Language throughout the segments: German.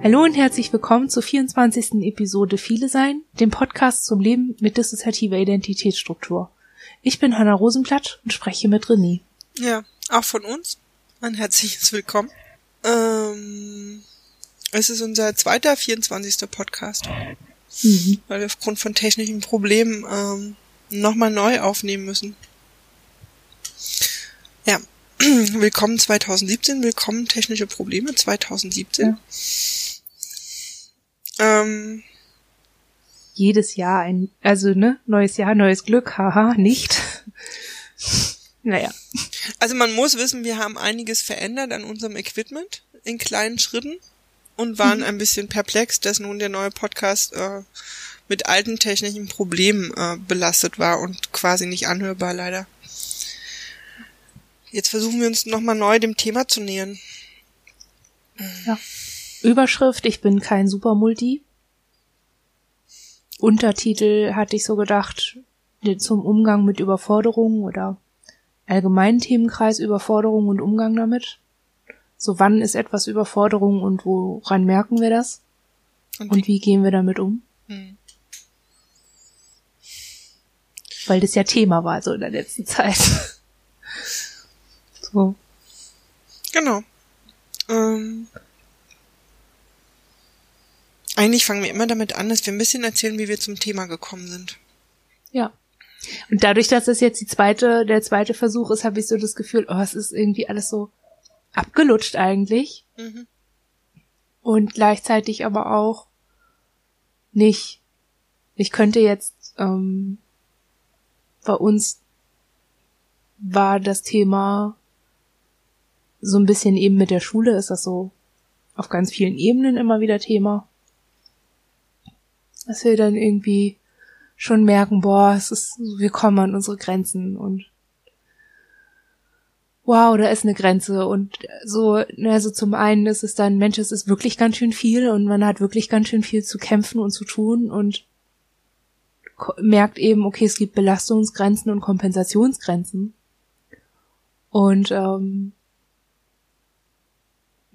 Hallo und herzlich willkommen zur 24. Episode Viele Sein, dem Podcast zum Leben mit dissoziativer Identitätsstruktur. Ich bin Hanna Rosenblatt und spreche mit René. Ja, auch von uns ein herzliches Willkommen. Ähm, es ist unser zweiter 24. Podcast, mhm. weil wir aufgrund von technischen Problemen ähm, nochmal neu aufnehmen müssen. Ja, willkommen 2017, willkommen technische Probleme 2017. Ja. Ähm, Jedes Jahr ein, also ne, neues Jahr, neues Glück, haha, nicht. naja. Also man muss wissen, wir haben einiges verändert an unserem Equipment in kleinen Schritten und waren mhm. ein bisschen perplex, dass nun der neue Podcast äh, mit alten technischen Problemen äh, belastet war und quasi nicht anhörbar leider. Jetzt versuchen wir uns nochmal neu dem Thema zu nähern. Ja. Überschrift, ich bin kein Supermulti. Untertitel hatte ich so gedacht, zum Umgang mit Überforderungen oder allgemeinen Themenkreis Überforderung und Umgang damit. So wann ist etwas Überforderung und woran merken wir das? Und, und wie gehen wir damit um? Hm. Weil das ja Thema war so in der letzten Zeit. so. Genau. Ähm, eigentlich fangen wir immer damit an, dass wir ein bisschen erzählen, wie wir zum Thema gekommen sind. Ja. Und dadurch, dass es jetzt die zweite, der zweite Versuch ist, habe ich so das Gefühl, oh, es ist irgendwie alles so abgelutscht eigentlich. Mhm. Und gleichzeitig aber auch nicht. Ich könnte jetzt, ähm, bei uns war das Thema so ein bisschen eben mit der Schule ist das so auf ganz vielen Ebenen immer wieder Thema dass wir dann irgendwie schon merken, boah, es ist, wir kommen an unsere Grenzen und wow, da ist eine Grenze. Und so, also zum einen ist es dann, Mensch, es ist wirklich ganz schön viel und man hat wirklich ganz schön viel zu kämpfen und zu tun und merkt eben, okay, es gibt Belastungsgrenzen und Kompensationsgrenzen. Und ähm,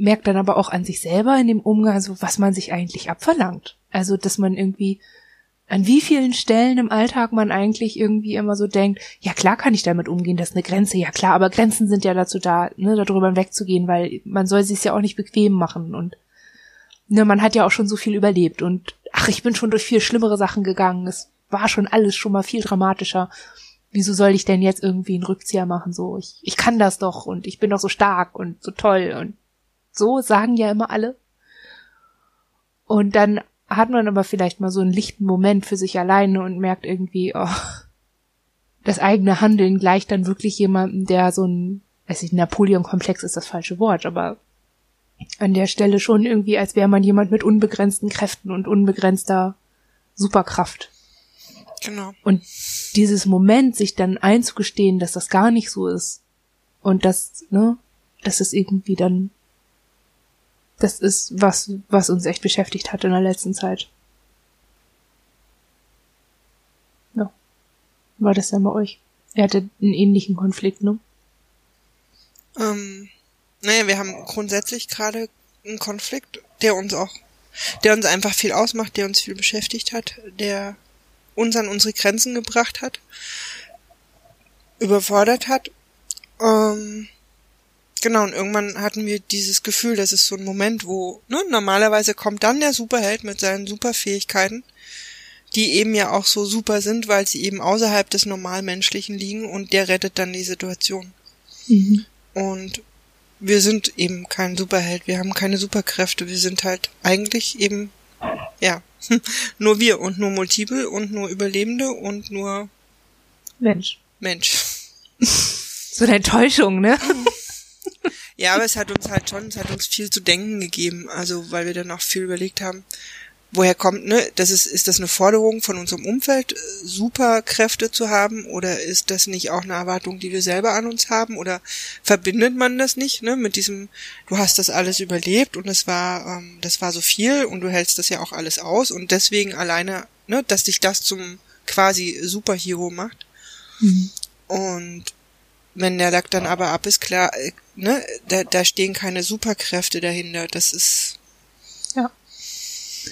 merkt dann aber auch an sich selber in dem Umgang, so was man sich eigentlich abverlangt. Also, dass man irgendwie an wie vielen Stellen im Alltag man eigentlich irgendwie immer so denkt, ja klar kann ich damit umgehen, das ist eine Grenze, ja klar, aber Grenzen sind ja dazu da, ne, darüber wegzugehen, weil man soll sich ja auch nicht bequem machen und ne, man hat ja auch schon so viel überlebt und ach, ich bin schon durch viel schlimmere Sachen gegangen, es war schon alles schon mal viel dramatischer. Wieso soll ich denn jetzt irgendwie einen Rückzieher machen? So, ich, ich kann das doch und ich bin doch so stark und so toll und so sagen ja immer alle. Und dann hat man aber vielleicht mal so einen lichten Moment für sich alleine und merkt irgendwie, oh, das eigene Handeln gleicht dann wirklich jemandem, der so ein, weiß ich, Napoleon-Komplex ist das falsche Wort, aber an der Stelle schon irgendwie, als wäre man jemand mit unbegrenzten Kräften und unbegrenzter Superkraft. Genau. Und dieses Moment, sich dann einzugestehen, dass das gar nicht so ist und dass, ne, dass es irgendwie dann das ist was, was uns echt beschäftigt hat in der letzten Zeit. Ja. War das dann bei euch? Er hatte einen ähnlichen Konflikt, ne? Ähm, naja, wir haben grundsätzlich gerade einen Konflikt, der uns auch, der uns einfach viel ausmacht, der uns viel beschäftigt hat, der uns an unsere Grenzen gebracht hat, überfordert hat. Ähm, Genau, und irgendwann hatten wir dieses Gefühl, das ist so ein Moment, wo, ne, normalerweise kommt dann der Superheld mit seinen Superfähigkeiten, die eben ja auch so super sind, weil sie eben außerhalb des Normalmenschlichen liegen und der rettet dann die Situation. Mhm. Und wir sind eben kein Superheld, wir haben keine Superkräfte, wir sind halt eigentlich eben, ja, nur wir und nur Multiple und nur Überlebende und nur Mensch. Mensch. So eine Enttäuschung, ne? Ja, aber es hat uns halt schon, es hat uns viel zu denken gegeben, also weil wir dann auch viel überlegt haben, woher kommt, ne, das ist, ist das eine Forderung von unserem Umfeld, Superkräfte zu haben, oder ist das nicht auch eine Erwartung, die wir selber an uns haben, oder verbindet man das nicht, ne, mit diesem, du hast das alles überlebt und es war, ähm, das war so viel und du hältst das ja auch alles aus und deswegen alleine, ne, dass dich das zum quasi Superhero macht. Mhm. Und wenn der Lack dann aber ab ist, klar, äh, ne, da, da stehen keine Superkräfte dahinter. Das ist. Ja.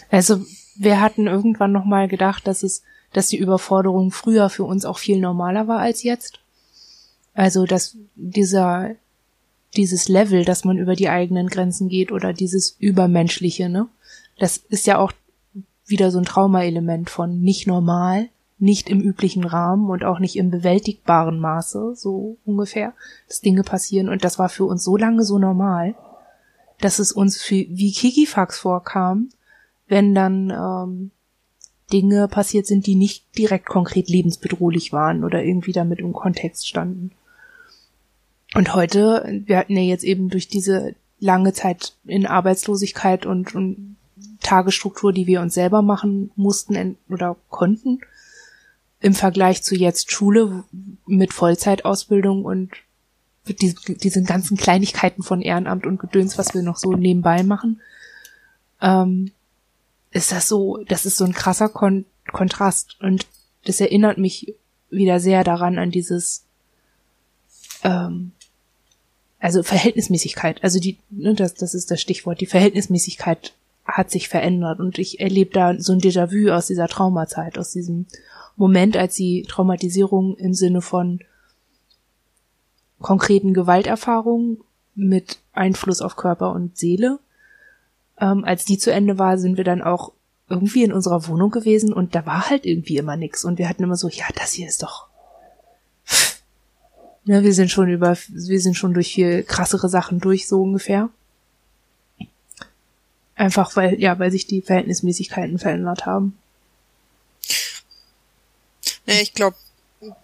Also wir hatten irgendwann noch mal gedacht, dass es, dass die Überforderung früher für uns auch viel normaler war als jetzt. Also dass dieser dieses Level, dass man über die eigenen Grenzen geht oder dieses übermenschliche, ne? Das ist ja auch wieder so ein Traumaelement von nicht normal, nicht im üblichen Rahmen und auch nicht im bewältigbaren Maße, so ungefähr, dass Dinge passieren. Und das war für uns so lange so normal, dass es uns für, wie Kikifax vorkam, wenn dann ähm, Dinge passiert sind, die nicht direkt konkret lebensbedrohlich waren oder irgendwie damit im Kontext standen. Und heute, wir hatten ja jetzt eben durch diese lange Zeit in Arbeitslosigkeit und, und Tagesstruktur, die wir uns selber machen mussten oder konnten, im Vergleich zu jetzt Schule mit Vollzeitausbildung und mit diesen, ganzen Kleinigkeiten von Ehrenamt und Gedöns, was wir noch so nebenbei machen, ähm, ist das so, das ist so ein krasser Kon Kontrast. Und das erinnert mich wieder sehr daran an dieses, ähm, also Verhältnismäßigkeit, also die, ne, das, das ist das Stichwort, die Verhältnismäßigkeit hat sich verändert und ich erlebe da so ein Déjà-vu aus dieser Traumazeit, aus diesem Moment, als die Traumatisierung im Sinne von konkreten Gewalterfahrungen mit Einfluss auf Körper und Seele, ähm, als die zu Ende war, sind wir dann auch irgendwie in unserer Wohnung gewesen und da war halt irgendwie immer nix und wir hatten immer so, ja, das hier ist doch Ne, wir sind schon über, wir sind schon durch viel krassere Sachen durch, so ungefähr. Einfach weil, ja, weil sich die Verhältnismäßigkeiten verändert haben. Naja, ich glaube,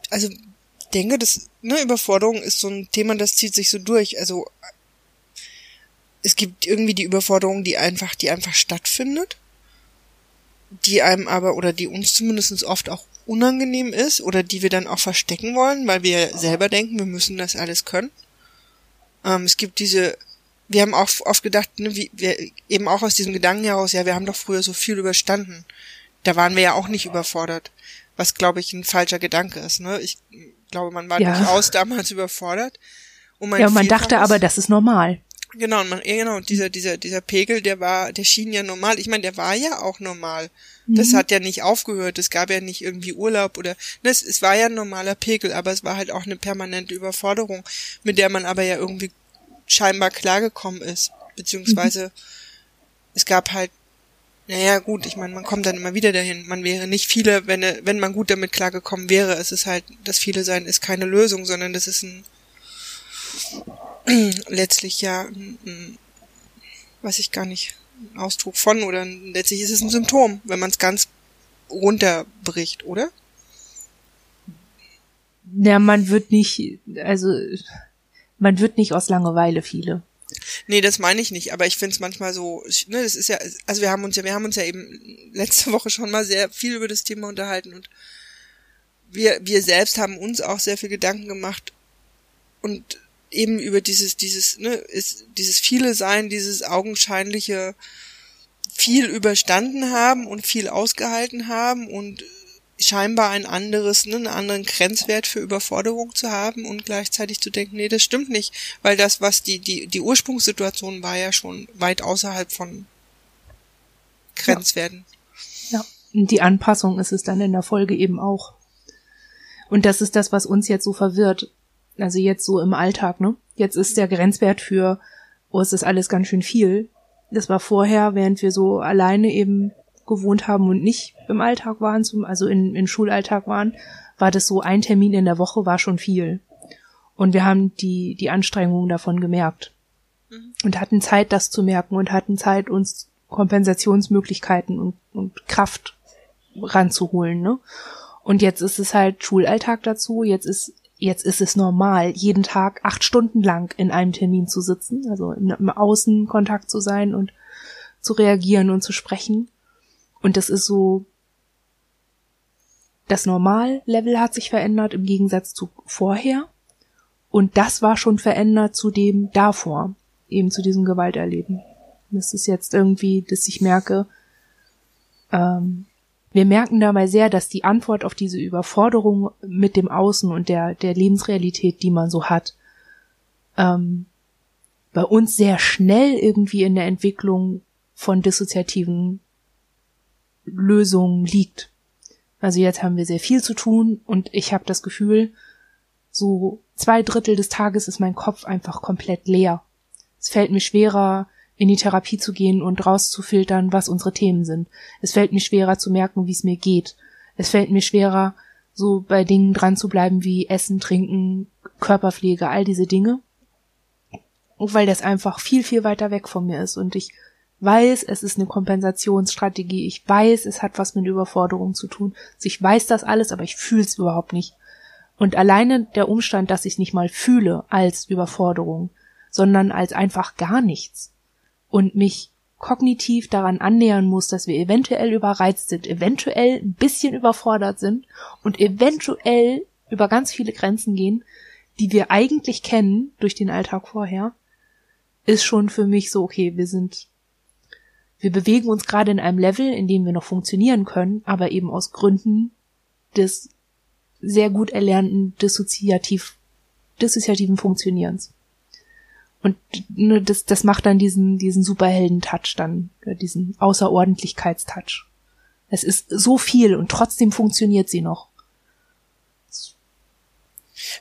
also denke, dass ne, Überforderung ist so ein Thema, das zieht sich so durch. Also es gibt irgendwie die Überforderung, die einfach, die einfach stattfindet, die einem aber oder die uns zumindest oft auch unangenehm ist oder die wir dann auch verstecken wollen, weil wir selber denken, wir müssen das alles können. Ähm, es gibt diese, wir haben auch oft gedacht, ne, wie, wir eben auch aus diesem Gedanken heraus, ja, wir haben doch früher so viel überstanden. Da waren wir ja auch nicht überfordert, was glaube ich ein falscher Gedanke ist. Ne? Ich glaube, man war ja. durchaus damals überfordert. Und man ja, und man dachte aber, das ist normal. Genau, man, ja, genau, dieser, dieser, dieser Pegel, der war, der schien ja normal. Ich meine, der war ja auch normal. Das mhm. hat ja nicht aufgehört. Es gab ja nicht irgendwie Urlaub oder, ne, es, es war ja ein normaler Pegel, aber es war halt auch eine permanente Überforderung, mit der man aber ja irgendwie scheinbar klargekommen ist. Beziehungsweise, mhm. es gab halt, naja, gut, ich meine, man kommt dann immer wieder dahin. Man wäre nicht viele, wenn, wenn man gut damit klargekommen wäre. Es ist halt, das viele sein ist keine Lösung, sondern das ist ein, letztlich ja, ein, weiß ich gar nicht, ein Ausdruck von oder letztlich ist es ein Symptom, wenn man es ganz runterbricht, oder? Ja, man wird nicht, also man wird nicht aus Langeweile viele. Nee, das meine ich nicht, aber ich finde es manchmal so, ne, das ist ja, also wir haben uns ja, wir haben uns ja eben letzte Woche schon mal sehr viel über das Thema unterhalten und wir, wir selbst haben uns auch sehr viel Gedanken gemacht und eben über dieses, dieses, ne, ist, dieses viele Sein, dieses augenscheinliche viel überstanden haben und viel ausgehalten haben und scheinbar ein anderes, ne, einen anderen Grenzwert für Überforderung zu haben und gleichzeitig zu denken, nee, das stimmt nicht, weil das, was die, die, die Ursprungssituation war ja schon weit außerhalb von Grenzwerten. Ja. ja. Und die Anpassung ist es dann in der Folge eben auch. Und das ist das, was uns jetzt so verwirrt also jetzt so im Alltag, ne? Jetzt ist der Grenzwert für, oh, es ist alles ganz schön viel. Das war vorher, während wir so alleine eben gewohnt haben und nicht im Alltag waren, zum, also in, in Schulalltag waren, war das so ein Termin in der Woche war schon viel. Und wir haben die, die Anstrengungen davon gemerkt. Mhm. Und hatten Zeit, das zu merken und hatten Zeit, uns Kompensationsmöglichkeiten und, und Kraft ranzuholen, ne? Und jetzt ist es halt Schulalltag dazu, jetzt ist jetzt ist es normal, jeden Tag acht Stunden lang in einem Termin zu sitzen, also im Außenkontakt zu sein und zu reagieren und zu sprechen. Und das ist so, das Normallevel hat sich verändert im Gegensatz zu vorher. Und das war schon verändert zu dem davor, eben zu diesem Gewalterleben. Das ist jetzt irgendwie, dass ich merke, ähm, wir merken dabei sehr, dass die Antwort auf diese Überforderung mit dem Außen und der, der Lebensrealität, die man so hat, ähm, bei uns sehr schnell irgendwie in der Entwicklung von dissoziativen Lösung liegt. Also jetzt haben wir sehr viel zu tun und ich habe das Gefühl, so zwei Drittel des Tages ist mein Kopf einfach komplett leer. Es fällt mir schwerer, in die Therapie zu gehen und rauszufiltern, was unsere Themen sind. Es fällt mir schwerer zu merken, wie es mir geht. Es fällt mir schwerer, so bei Dingen dran zu bleiben wie Essen, Trinken, Körperpflege, all diese Dinge. Weil das einfach viel, viel weiter weg von mir ist und ich weiß, es ist eine Kompensationsstrategie. Ich weiß, es hat was mit Überforderung zu tun. Also ich weiß das alles, aber ich fühle es überhaupt nicht. Und alleine der Umstand, dass ich nicht mal fühle als Überforderung, sondern als einfach gar nichts und mich kognitiv daran annähern muss, dass wir eventuell überreizt sind, eventuell ein bisschen überfordert sind und eventuell über ganz viele Grenzen gehen, die wir eigentlich kennen durch den Alltag vorher, ist schon für mich so, okay, wir sind wir bewegen uns gerade in einem Level, in dem wir noch funktionieren können, aber eben aus Gründen des sehr gut erlernten dissoziativ, dissoziativen Funktionierens. Und ne, das, das macht dann diesen, diesen Superhelden-Touch dann, diesen Außerordentlichkeitstouch. Es ist so viel und trotzdem funktioniert sie noch.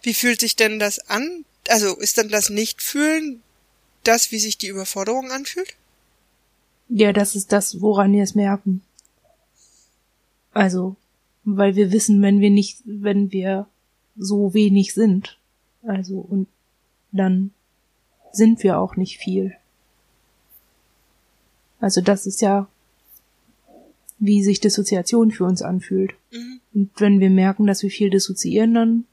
Wie fühlt sich denn das an? Also ist dann das Nichtfühlen das, wie sich die Überforderung anfühlt? Ja, das ist das, woran wir es merken. Also, weil wir wissen, wenn wir nicht, wenn wir so wenig sind. Also, und dann sind wir auch nicht viel. Also das ist ja, wie sich Dissoziation für uns anfühlt. Mhm. Und wenn wir merken, dass wir viel dissoziieren, dann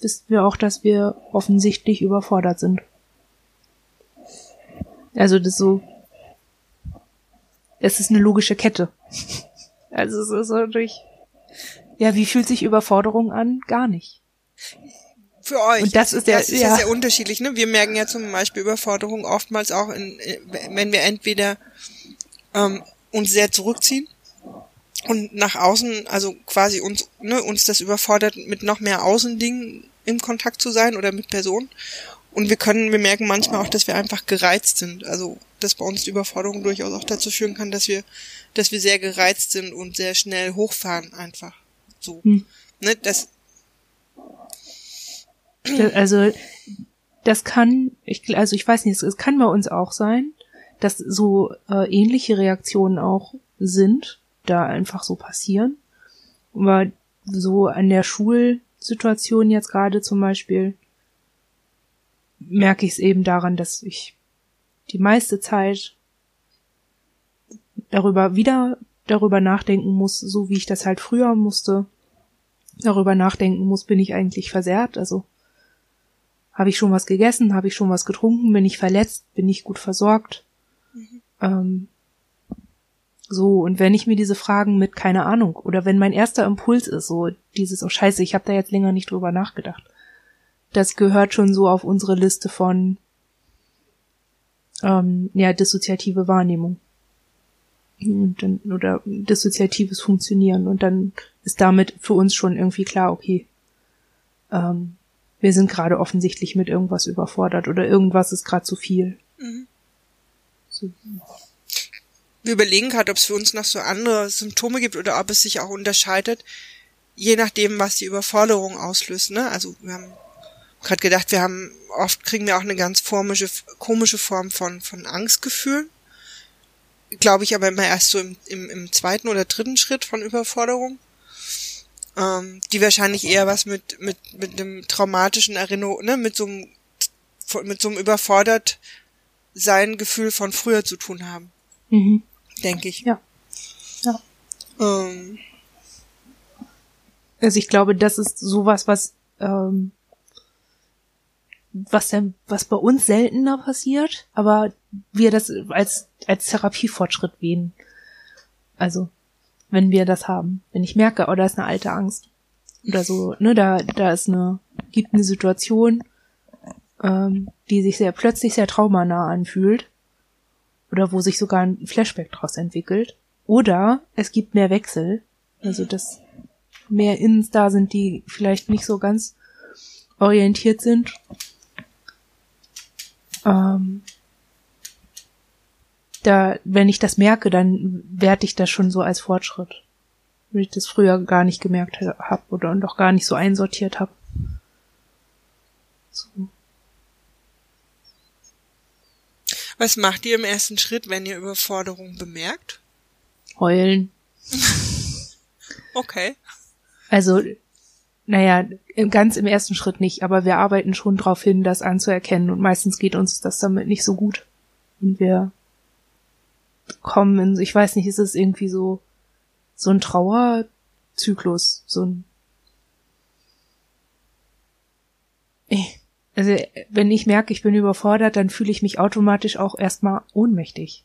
wissen wir auch, dass wir offensichtlich überfordert sind. Also das so, es ist eine logische Kette. Also es ist natürlich, ja, wie fühlt sich Überforderung an? Gar nicht. Für euch. Und das ist ja, das ist ja. sehr unterschiedlich. Ne? Wir merken ja zum Beispiel Überforderung oftmals auch, in, wenn wir entweder ähm, uns sehr zurückziehen und nach außen, also quasi uns, ne, uns das überfordert, mit noch mehr Außendingen im Kontakt zu sein oder mit Personen. Und wir können, wir merken manchmal auch, dass wir einfach gereizt sind. Also, dass bei uns die Überforderung durchaus auch dazu führen kann, dass wir, dass wir sehr gereizt sind und sehr schnell hochfahren einfach. So. Hm. Ne, das, also, das kann, ich, also ich weiß nicht, es kann bei uns auch sein, dass so äh, ähnliche Reaktionen auch sind, da einfach so passieren. Aber so an der Schulsituation jetzt gerade zum Beispiel, merke ich es eben daran, dass ich die meiste Zeit darüber wieder darüber nachdenken muss, so wie ich das halt früher musste, darüber nachdenken muss, bin ich eigentlich versehrt, also habe ich schon was gegessen, habe ich schon was getrunken, bin ich verletzt, bin ich gut versorgt. Mhm. Ähm, so, und wenn ich mir diese Fragen mit keine Ahnung, oder wenn mein erster Impuls ist, so dieses, oh scheiße, ich habe da jetzt länger nicht drüber nachgedacht das gehört schon so auf unsere Liste von ähm, ja, dissoziative Wahrnehmung. Dann, oder dissoziatives Funktionieren. Und dann ist damit für uns schon irgendwie klar, okay, ähm, wir sind gerade offensichtlich mit irgendwas überfordert oder irgendwas ist gerade zu viel. Mhm. So. Wir überlegen gerade, ob es für uns noch so andere Symptome gibt oder ob es sich auch unterscheidet, je nachdem, was die Überforderung auslöst. Ne? Also wir haben gerade gedacht, wir haben oft kriegen wir auch eine ganz formische, komische Form von von Angstgefühl. Glaube ich aber immer erst so im, im, im zweiten oder dritten Schritt von Überforderung. Ähm, die wahrscheinlich eher was mit mit mit einem traumatischen Erinnerung, ne, mit so einem mit so einem überfordert sein Gefühl von früher zu tun haben. Mhm. Denke ich. Ja. Ja. Ähm. Also ich glaube, das ist sowas, was ähm, was denn, was bei uns seltener passiert, aber wir das als, als Therapiefortschritt wählen. Also, wenn wir das haben. Wenn ich merke, oh, da ist eine alte Angst. Oder so, ne, da, da ist eine, gibt eine Situation, ähm, die sich sehr plötzlich sehr traumanah anfühlt. Oder wo sich sogar ein Flashback draus entwickelt. Oder es gibt mehr Wechsel. Also, dass mehr Innens da sind, die vielleicht nicht so ganz orientiert sind ähm, da, wenn ich das merke, dann werte ich das schon so als Fortschritt. Wenn ich das früher gar nicht gemerkt habe oder auch gar nicht so einsortiert habe. So. Was macht ihr im ersten Schritt, wenn ihr Überforderung bemerkt? Heulen. okay. Also, naja, ganz im ersten Schritt nicht, aber wir arbeiten schon darauf hin, das anzuerkennen und meistens geht uns das damit nicht so gut. Und wir kommen in, ich weiß nicht, ist es irgendwie so, so ein Trauerzyklus, so ein, also, wenn ich merke, ich bin überfordert, dann fühle ich mich automatisch auch erstmal ohnmächtig.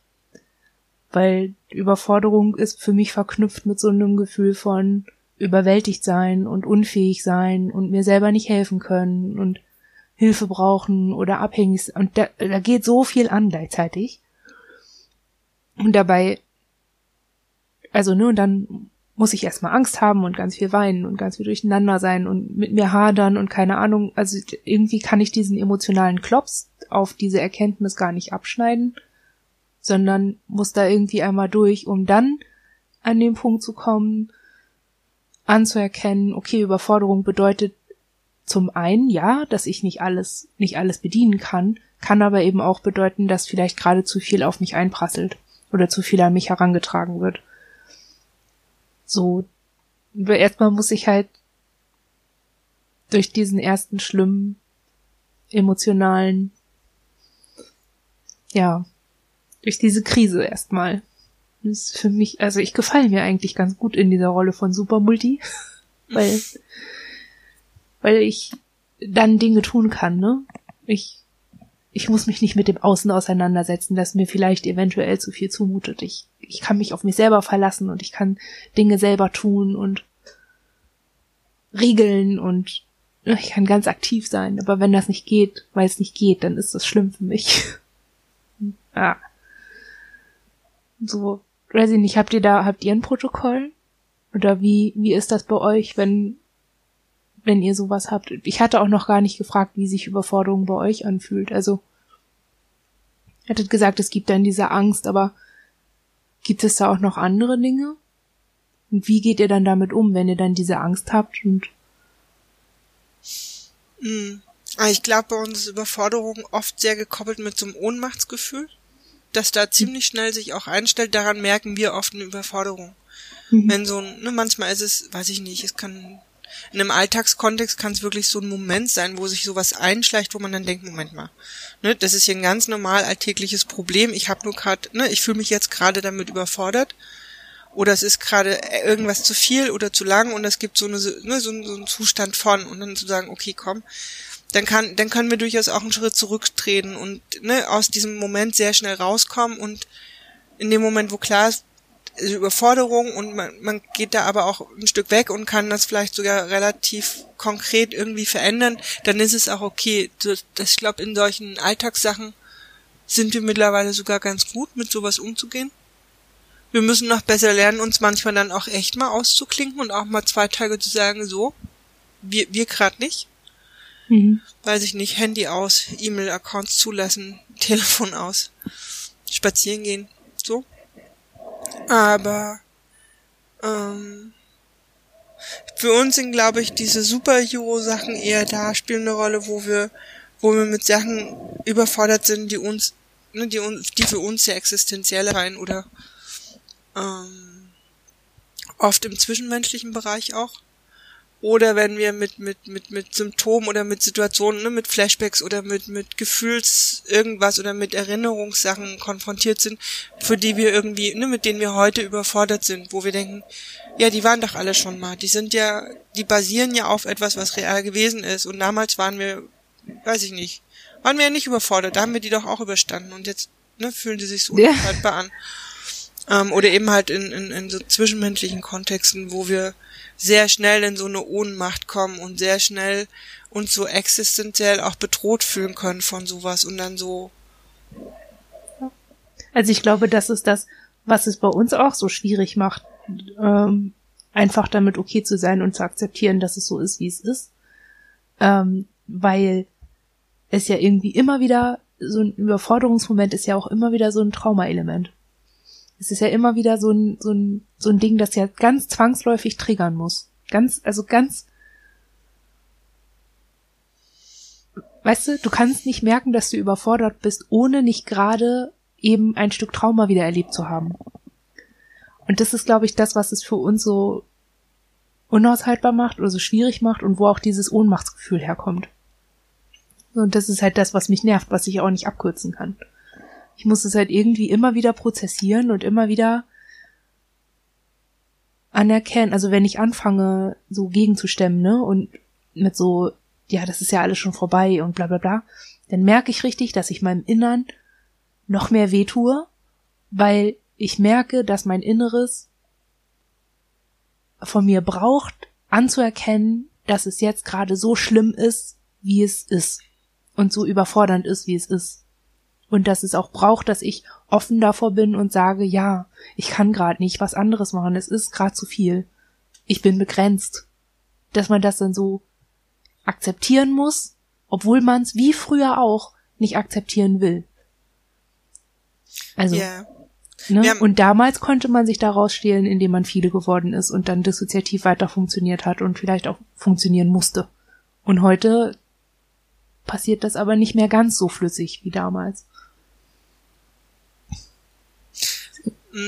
Weil Überforderung ist für mich verknüpft mit so einem Gefühl von überwältigt sein und unfähig sein und mir selber nicht helfen können und Hilfe brauchen oder abhängig. Und da, da geht so viel an gleichzeitig. Und dabei, also, ne, und dann muss ich erstmal Angst haben und ganz viel weinen und ganz viel durcheinander sein und mit mir hadern und keine Ahnung. Also irgendwie kann ich diesen emotionalen Klops auf diese Erkenntnis gar nicht abschneiden, sondern muss da irgendwie einmal durch, um dann an den Punkt zu kommen, anzuerkennen, okay, Überforderung bedeutet zum einen ja, dass ich nicht alles, nicht alles bedienen kann, kann aber eben auch bedeuten, dass vielleicht gerade zu viel auf mich einprasselt oder zu viel an mich herangetragen wird. So, erstmal muss ich halt durch diesen ersten schlimmen emotionalen, ja, durch diese Krise erstmal. Ist für mich, also ich gefalle mir eigentlich ganz gut in dieser Rolle von Supermulti, weil, weil ich dann Dinge tun kann, ne? Ich ich muss mich nicht mit dem Außen auseinandersetzen, das mir vielleicht eventuell zu viel zumutet. Ich, ich kann mich auf mich selber verlassen und ich kann Dinge selber tun und regeln und ich kann ganz aktiv sein. Aber wenn das nicht geht, weil es nicht geht, dann ist das schlimm für mich. ah. So, weiß ich nicht, habt ihr da, habt ihr ein Protokoll? Oder wie, wie ist das bei euch, wenn, wenn ihr sowas habt? Ich hatte auch noch gar nicht gefragt, wie sich Überforderung bei euch anfühlt. Also, ihr hattet gesagt, es gibt dann diese Angst, aber gibt es da auch noch andere Dinge? Und wie geht ihr dann damit um, wenn ihr dann diese Angst habt und hm. Ah, ich glaube, bei uns ist Überforderung oft sehr gekoppelt mit so einem Ohnmachtsgefühl, das da ziemlich schnell sich auch einstellt. Daran merken wir oft eine Überforderung. Mhm. Wenn so ein, ne, manchmal ist es, weiß ich nicht, es kann in einem Alltagskontext kann es wirklich so ein Moment sein, wo sich sowas einschleicht, wo man dann denkt, Moment mal, ne, das ist hier ein ganz normal alltägliches Problem. Ich habe nur gerade, ne, ich fühle mich jetzt gerade damit überfordert. Oder es ist gerade irgendwas zu viel oder zu lang und es gibt so, eine, ne, so, so einen Zustand von und dann zu sagen, okay, komm, dann kann, dann können wir durchaus auch einen Schritt zurücktreten und ne, aus diesem Moment sehr schnell rauskommen und in dem Moment, wo klar ist, Überforderung und man, man geht da aber auch ein Stück weg und kann das vielleicht sogar relativ konkret irgendwie verändern, dann ist es auch okay. Das, ich glaube, in solchen Alltagssachen sind wir mittlerweile sogar ganz gut, mit sowas umzugehen. Wir müssen noch besser lernen, uns manchmal dann auch echt mal auszuklinken und auch mal zwei Tage zu sagen, so, wir, wir gerade nicht. Mhm. Weiß ich nicht, Handy aus, E-Mail-Accounts zulassen, Telefon aus, spazieren gehen, so. Aber ähm, für uns sind, glaube ich, diese Superhero-Sachen eher da, spielen eine Rolle, wo wir, wo wir mit Sachen überfordert sind, die uns, ne, die uns, die für uns sehr existenziell sein oder ähm, oft im zwischenmenschlichen Bereich auch oder wenn wir mit mit mit mit Symptomen oder mit Situationen, ne, mit Flashbacks oder mit mit Gefühls irgendwas oder mit Erinnerungssachen konfrontiert sind, für die wir irgendwie, ne, mit denen wir heute überfordert sind, wo wir denken, ja, die waren doch alle schon mal, die sind ja, die basieren ja auf etwas, was real gewesen ist und damals waren wir, weiß ich nicht, waren wir ja nicht überfordert, da haben wir die doch auch überstanden und jetzt ne, fühlen die sich so ja. unhaltbar an. Ähm, oder eben halt in, in, in so zwischenmenschlichen Kontexten, wo wir sehr schnell in so eine Ohnmacht kommen und sehr schnell uns so existenziell auch bedroht fühlen können von sowas und dann so. Also ich glaube, das ist das, was es bei uns auch so schwierig macht, ähm, einfach damit okay zu sein und zu akzeptieren, dass es so ist, wie es ist. Ähm, weil es ja irgendwie immer wieder, so ein Überforderungsmoment ist ja auch immer wieder so ein Traumaelement. Es ist ja immer wieder so ein, so ein, so ein Ding, das ja ganz zwangsläufig triggern muss. Ganz, also ganz, weißt du, du kannst nicht merken, dass du überfordert bist, ohne nicht gerade eben ein Stück Trauma wieder erlebt zu haben. Und das ist, glaube ich, das, was es für uns so unaushaltbar macht oder so schwierig macht und wo auch dieses Ohnmachtsgefühl herkommt. Und das ist halt das, was mich nervt, was ich auch nicht abkürzen kann. Ich muss es halt irgendwie immer wieder prozessieren und immer wieder anerkennen. Also wenn ich anfange, so gegenzustemmen, ne, und mit so, ja, das ist ja alles schon vorbei und bla bla bla, dann merke ich richtig, dass ich meinem Innern noch mehr wehtue, weil ich merke, dass mein Inneres von mir braucht, anzuerkennen, dass es jetzt gerade so schlimm ist, wie es ist und so überfordernd ist, wie es ist. Und dass es auch braucht, dass ich offen davor bin und sage, ja, ich kann gerade nicht was anderes machen, es ist gerade zu viel. Ich bin begrenzt. Dass man das dann so akzeptieren muss, obwohl man es wie früher auch nicht akzeptieren will. Also yeah. Ne? Und damals konnte man sich daraus stehlen, indem man viele geworden ist und dann dissoziativ weiter funktioniert hat und vielleicht auch funktionieren musste. Und heute passiert das aber nicht mehr ganz so flüssig wie damals.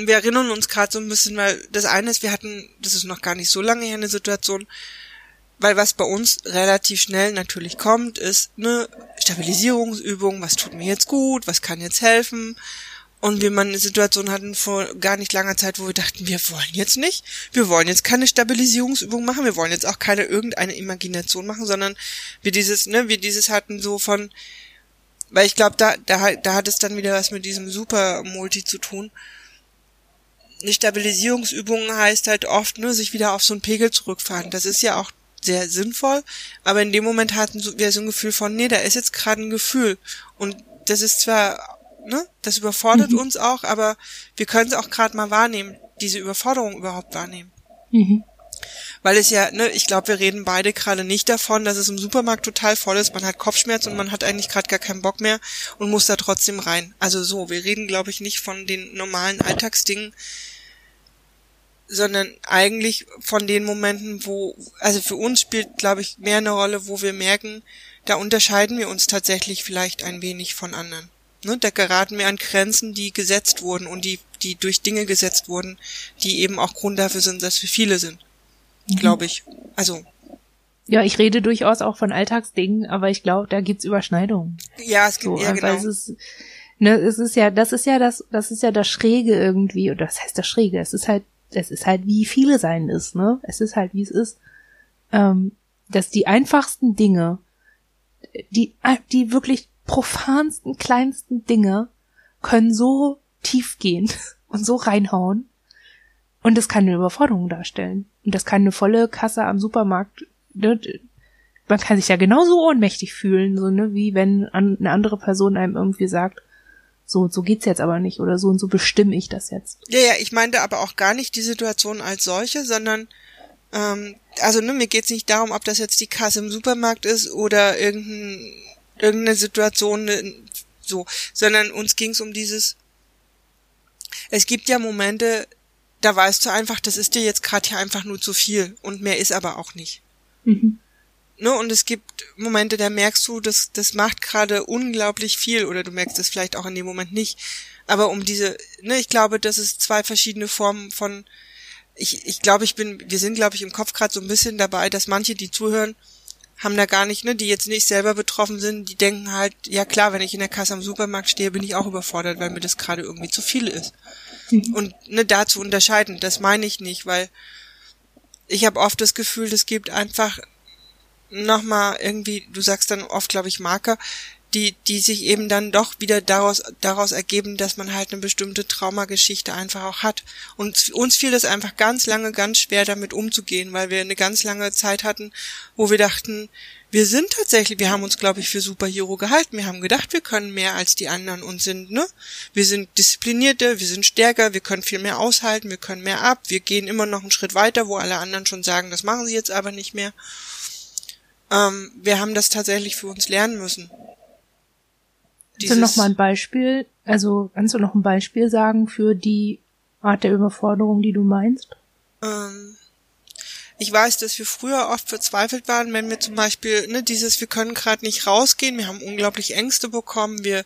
Wir erinnern uns gerade so ein bisschen, weil das eine ist, wir hatten, das ist noch gar nicht so lange her eine Situation, weil was bei uns relativ schnell natürlich kommt, ist eine Stabilisierungsübung, was tut mir jetzt gut, was kann jetzt helfen, und wir mal eine Situation hatten vor gar nicht langer Zeit, wo wir dachten, wir wollen jetzt nicht, wir wollen jetzt keine Stabilisierungsübung machen, wir wollen jetzt auch keine irgendeine Imagination machen, sondern wir dieses, ne, wir dieses hatten so von, weil ich glaube, da, da, da hat es dann wieder was mit diesem Super-Multi zu tun. Eine Stabilisierungsübung heißt halt oft, ne, sich wieder auf so einen Pegel zurückfahren. Das ist ja auch sehr sinnvoll, aber in dem Moment hatten wir so ein Gefühl von, nee, da ist jetzt gerade ein Gefühl. Und das ist zwar ne, das überfordert mhm. uns auch, aber wir können es auch gerade mal wahrnehmen, diese Überforderung überhaupt wahrnehmen. Mhm. Weil es ja, ne, ich glaube, wir reden beide gerade nicht davon, dass es im Supermarkt total voll ist, man hat Kopfschmerz und man hat eigentlich gerade gar keinen Bock mehr und muss da trotzdem rein. Also so, wir reden, glaube ich, nicht von den normalen Alltagsdingen, sondern eigentlich von den Momenten, wo, also für uns spielt, glaube ich, mehr eine Rolle, wo wir merken, da unterscheiden wir uns tatsächlich vielleicht ein wenig von anderen. Ne, da geraten wir an Grenzen, die gesetzt wurden und die, die durch Dinge gesetzt wurden, die eben auch Grund dafür sind, dass wir viele sind. Mhm. Glaube ich. Also. Ja, ich rede durchaus auch von Alltagsdingen, aber ich glaube, da gibt's Überschneidungen. Ja, es gibt, so, ja, genau. Es ist, ne, es ist ja, das ist ja das, das ist ja das Schräge irgendwie, oder das heißt das Schräge, es ist halt, es ist halt, wie viele sein ist, ne? Es ist halt, wie es ist. Ähm, dass die einfachsten Dinge, die, die wirklich profansten, kleinsten Dinge können so tief gehen und so reinhauen. Und das kann eine Überforderung darstellen. Und das kann eine volle Kasse am Supermarkt. Ne, man kann sich ja genauso ohnmächtig fühlen, so, ne, wie wenn eine andere Person einem irgendwie sagt, so und so geht's jetzt aber nicht oder so und so bestimme ich das jetzt. Ja, ja, ich meinte aber auch gar nicht die Situation als solche, sondern ähm, also ne, mir geht's nicht darum, ob das jetzt die Kasse im Supermarkt ist oder irgendein irgendeine Situation äh, so, sondern uns ging es um dieses, es gibt ja Momente, da weißt du einfach, das ist dir jetzt gerade hier einfach nur zu viel und mehr ist aber auch nicht. Mhm. Ne, und es gibt Momente, da merkst du, das, das macht gerade unglaublich viel oder du merkst es vielleicht auch in dem Moment nicht. Aber um diese, ne, ich glaube, das ist zwei verschiedene Formen von, ich, ich glaube, ich bin, wir sind, glaube ich, im Kopf gerade so ein bisschen dabei, dass manche, die zuhören, haben da gar nicht, ne, die jetzt nicht selber betroffen sind, die denken halt, ja klar, wenn ich in der Kasse am Supermarkt stehe, bin ich auch überfordert, weil mir das gerade irgendwie zu viel ist. Mhm. Und ne, da zu unterscheiden, das meine ich nicht, weil ich habe oft das Gefühl, das gibt einfach nochmal irgendwie, du sagst dann oft, glaube ich, Marker, die, die sich eben dann doch wieder daraus, daraus ergeben, dass man halt eine bestimmte Traumageschichte einfach auch hat. Und uns fiel das einfach ganz lange ganz schwer, damit umzugehen, weil wir eine ganz lange Zeit hatten, wo wir dachten, wir sind tatsächlich, wir haben uns, glaube ich, für Superhero gehalten. Wir haben gedacht, wir können mehr als die anderen und sind, ne? Wir sind disziplinierter, wir sind stärker, wir können viel mehr aushalten, wir können mehr ab, wir gehen immer noch einen Schritt weiter, wo alle anderen schon sagen, das machen sie jetzt aber nicht mehr. Ähm, wir haben das tatsächlich für uns lernen müssen. Kannst du noch mal ein Beispiel, also kannst du noch ein Beispiel sagen für die Art der Überforderung, die du meinst? Ähm, ich weiß, dass wir früher oft verzweifelt waren, wenn wir zum Beispiel, ne, dieses, wir können gerade nicht rausgehen, wir haben unglaublich Ängste bekommen, wir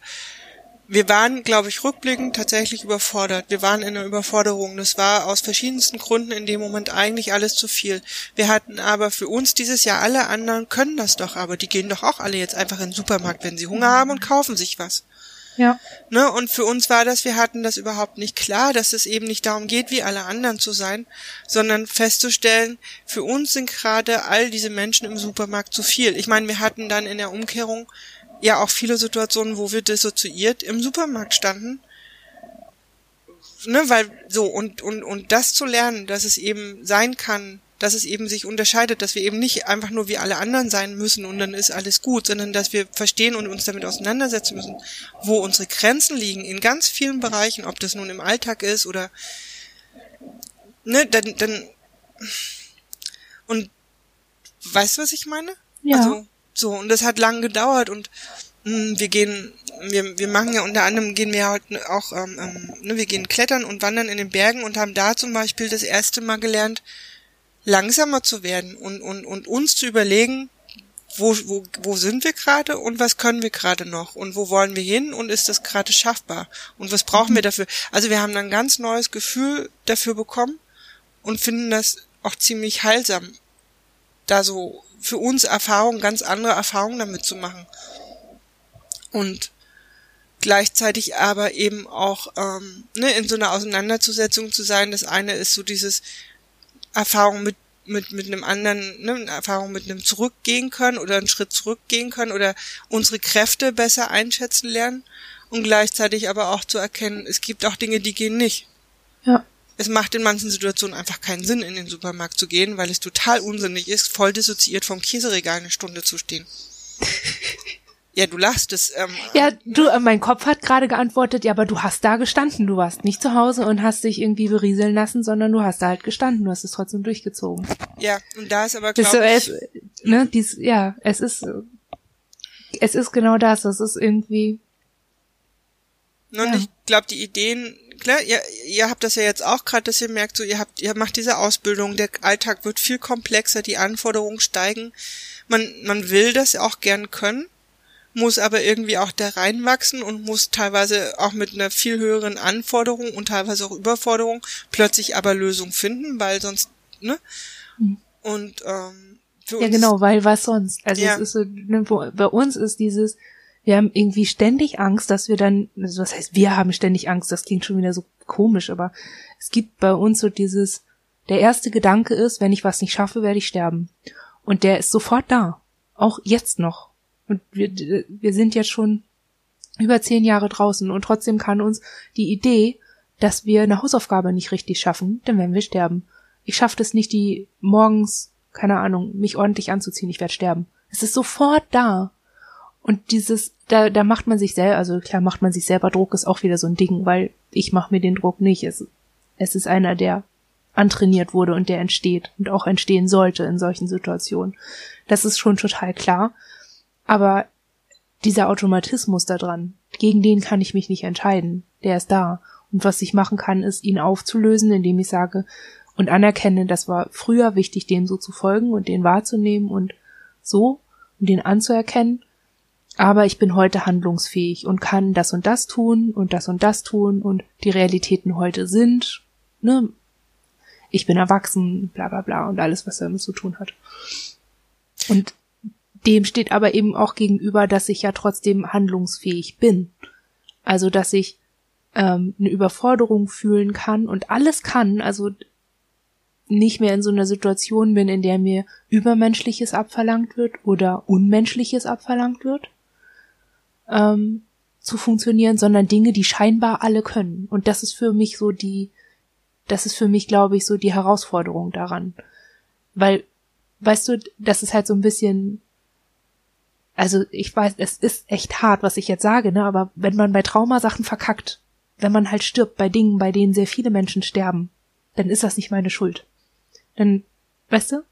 wir waren, glaube ich, rückblickend tatsächlich überfordert. Wir waren in einer Überforderung. Das war aus verschiedensten Gründen in dem Moment eigentlich alles zu viel. Wir hatten aber für uns dieses Jahr alle anderen können das doch, aber die gehen doch auch alle jetzt einfach in den Supermarkt, wenn sie Hunger haben und kaufen sich was. Ja. Ne? Und für uns war das, wir hatten das überhaupt nicht klar, dass es eben nicht darum geht, wie alle anderen zu sein, sondern festzustellen, für uns sind gerade all diese Menschen im Supermarkt zu viel. Ich meine, wir hatten dann in der Umkehrung ja auch viele Situationen, wo wir dissoziiert im Supermarkt standen. Ne, weil so und und und das zu lernen, dass es eben sein kann, dass es eben sich unterscheidet, dass wir eben nicht einfach nur wie alle anderen sein müssen und dann ist alles gut, sondern dass wir verstehen und uns damit auseinandersetzen müssen, wo unsere Grenzen liegen in ganz vielen Bereichen, ob das nun im Alltag ist oder ne, dann dann und weißt du, was ich meine? Ja. Also so, und das hat lang gedauert und mh, hm, wir gehen, wir, wir machen ja unter anderem, gehen wir halt auch, ähm, ähm, ne, wir gehen klettern und wandern in den Bergen und haben da zum Beispiel das erste Mal gelernt, langsamer zu werden und, und, und uns zu überlegen, wo, wo, wo sind wir gerade und was können wir gerade noch und wo wollen wir hin und ist das gerade schaffbar und was brauchen mhm. wir dafür? Also wir haben ein ganz neues Gefühl dafür bekommen und finden das auch ziemlich heilsam, da so für uns Erfahrungen, ganz andere Erfahrungen damit zu machen. Und gleichzeitig aber eben auch ähm, ne, in so einer Auseinanderzusetzung zu sein. Das eine ist so dieses Erfahrung mit mit mit einem anderen, ne, Erfahrung mit einem zurückgehen können oder einen Schritt zurückgehen können oder unsere Kräfte besser einschätzen lernen und gleichzeitig aber auch zu erkennen, es gibt auch Dinge, die gehen nicht. Ja es macht in manchen Situationen einfach keinen Sinn, in den Supermarkt zu gehen, weil es total unsinnig ist, voll dissoziiert vom Käseregal eine Stunde zu stehen. ja, du lachst es. Ähm, ja, du, äh, mein Kopf hat gerade geantwortet, ja, aber du hast da gestanden, du warst nicht zu Hause und hast dich irgendwie berieseln lassen, sondern du hast da halt gestanden, du hast es trotzdem durchgezogen. Ja, und da ist aber glaube so, es, ne, dies, ja, es ist, es ist genau das, es ist irgendwie. Und ja. ich glaube, die Ideen klar, ihr, ihr habt das ja jetzt auch gerade, dass ihr merkt, so ihr habt, ihr macht diese Ausbildung, der Alltag wird viel komplexer, die Anforderungen steigen. Man, man will das auch gern können, muss aber irgendwie auch da reinwachsen und muss teilweise auch mit einer viel höheren Anforderung und teilweise auch Überforderung plötzlich aber Lösung finden, weil sonst, ne? Mhm. Und ähm, für uns, ja genau, weil was sonst? Also ja. es ist so, ne, bei uns ist dieses, wir haben irgendwie ständig Angst, dass wir dann, also was heißt, wir haben ständig Angst, das klingt schon wieder so komisch, aber es gibt bei uns so dieses, der erste Gedanke ist, wenn ich was nicht schaffe, werde ich sterben. Und der ist sofort da. Auch jetzt noch. Und wir, wir sind jetzt schon über zehn Jahre draußen und trotzdem kann uns die Idee, dass wir eine Hausaufgabe nicht richtig schaffen, dann werden wir sterben. Ich schaffe es nicht, die morgens, keine Ahnung, mich ordentlich anzuziehen, ich werde sterben. Es ist sofort da. Und dieses, da, da macht man sich selber, also klar macht man sich selber Druck, ist auch wieder so ein Ding, weil ich mache mir den Druck nicht. Es, es ist einer, der antrainiert wurde und der entsteht und auch entstehen sollte in solchen Situationen. Das ist schon total klar. Aber dieser Automatismus da dran, gegen den kann ich mich nicht entscheiden. Der ist da. Und was ich machen kann, ist ihn aufzulösen, indem ich sage und anerkenne, das war früher wichtig, dem so zu folgen und den wahrzunehmen und so und den anzuerkennen aber ich bin heute handlungsfähig und kann das und das tun und das und das tun und die Realitäten heute sind, ne, ich bin erwachsen, bla bla bla und alles, was damit zu tun hat. Und dem steht aber eben auch gegenüber, dass ich ja trotzdem handlungsfähig bin. Also, dass ich ähm, eine Überforderung fühlen kann und alles kann, also nicht mehr in so einer Situation bin, in der mir Übermenschliches abverlangt wird oder Unmenschliches abverlangt wird, ähm, zu funktionieren, sondern Dinge, die scheinbar alle können. Und das ist für mich so die, das ist für mich, glaube ich, so die Herausforderung daran. Weil, weißt du, das ist halt so ein bisschen, also ich weiß, es ist echt hart, was ich jetzt sage, ne, aber wenn man bei Traumasachen verkackt, wenn man halt stirbt bei Dingen, bei denen sehr viele Menschen sterben, dann ist das nicht meine Schuld. Dann, weißt du?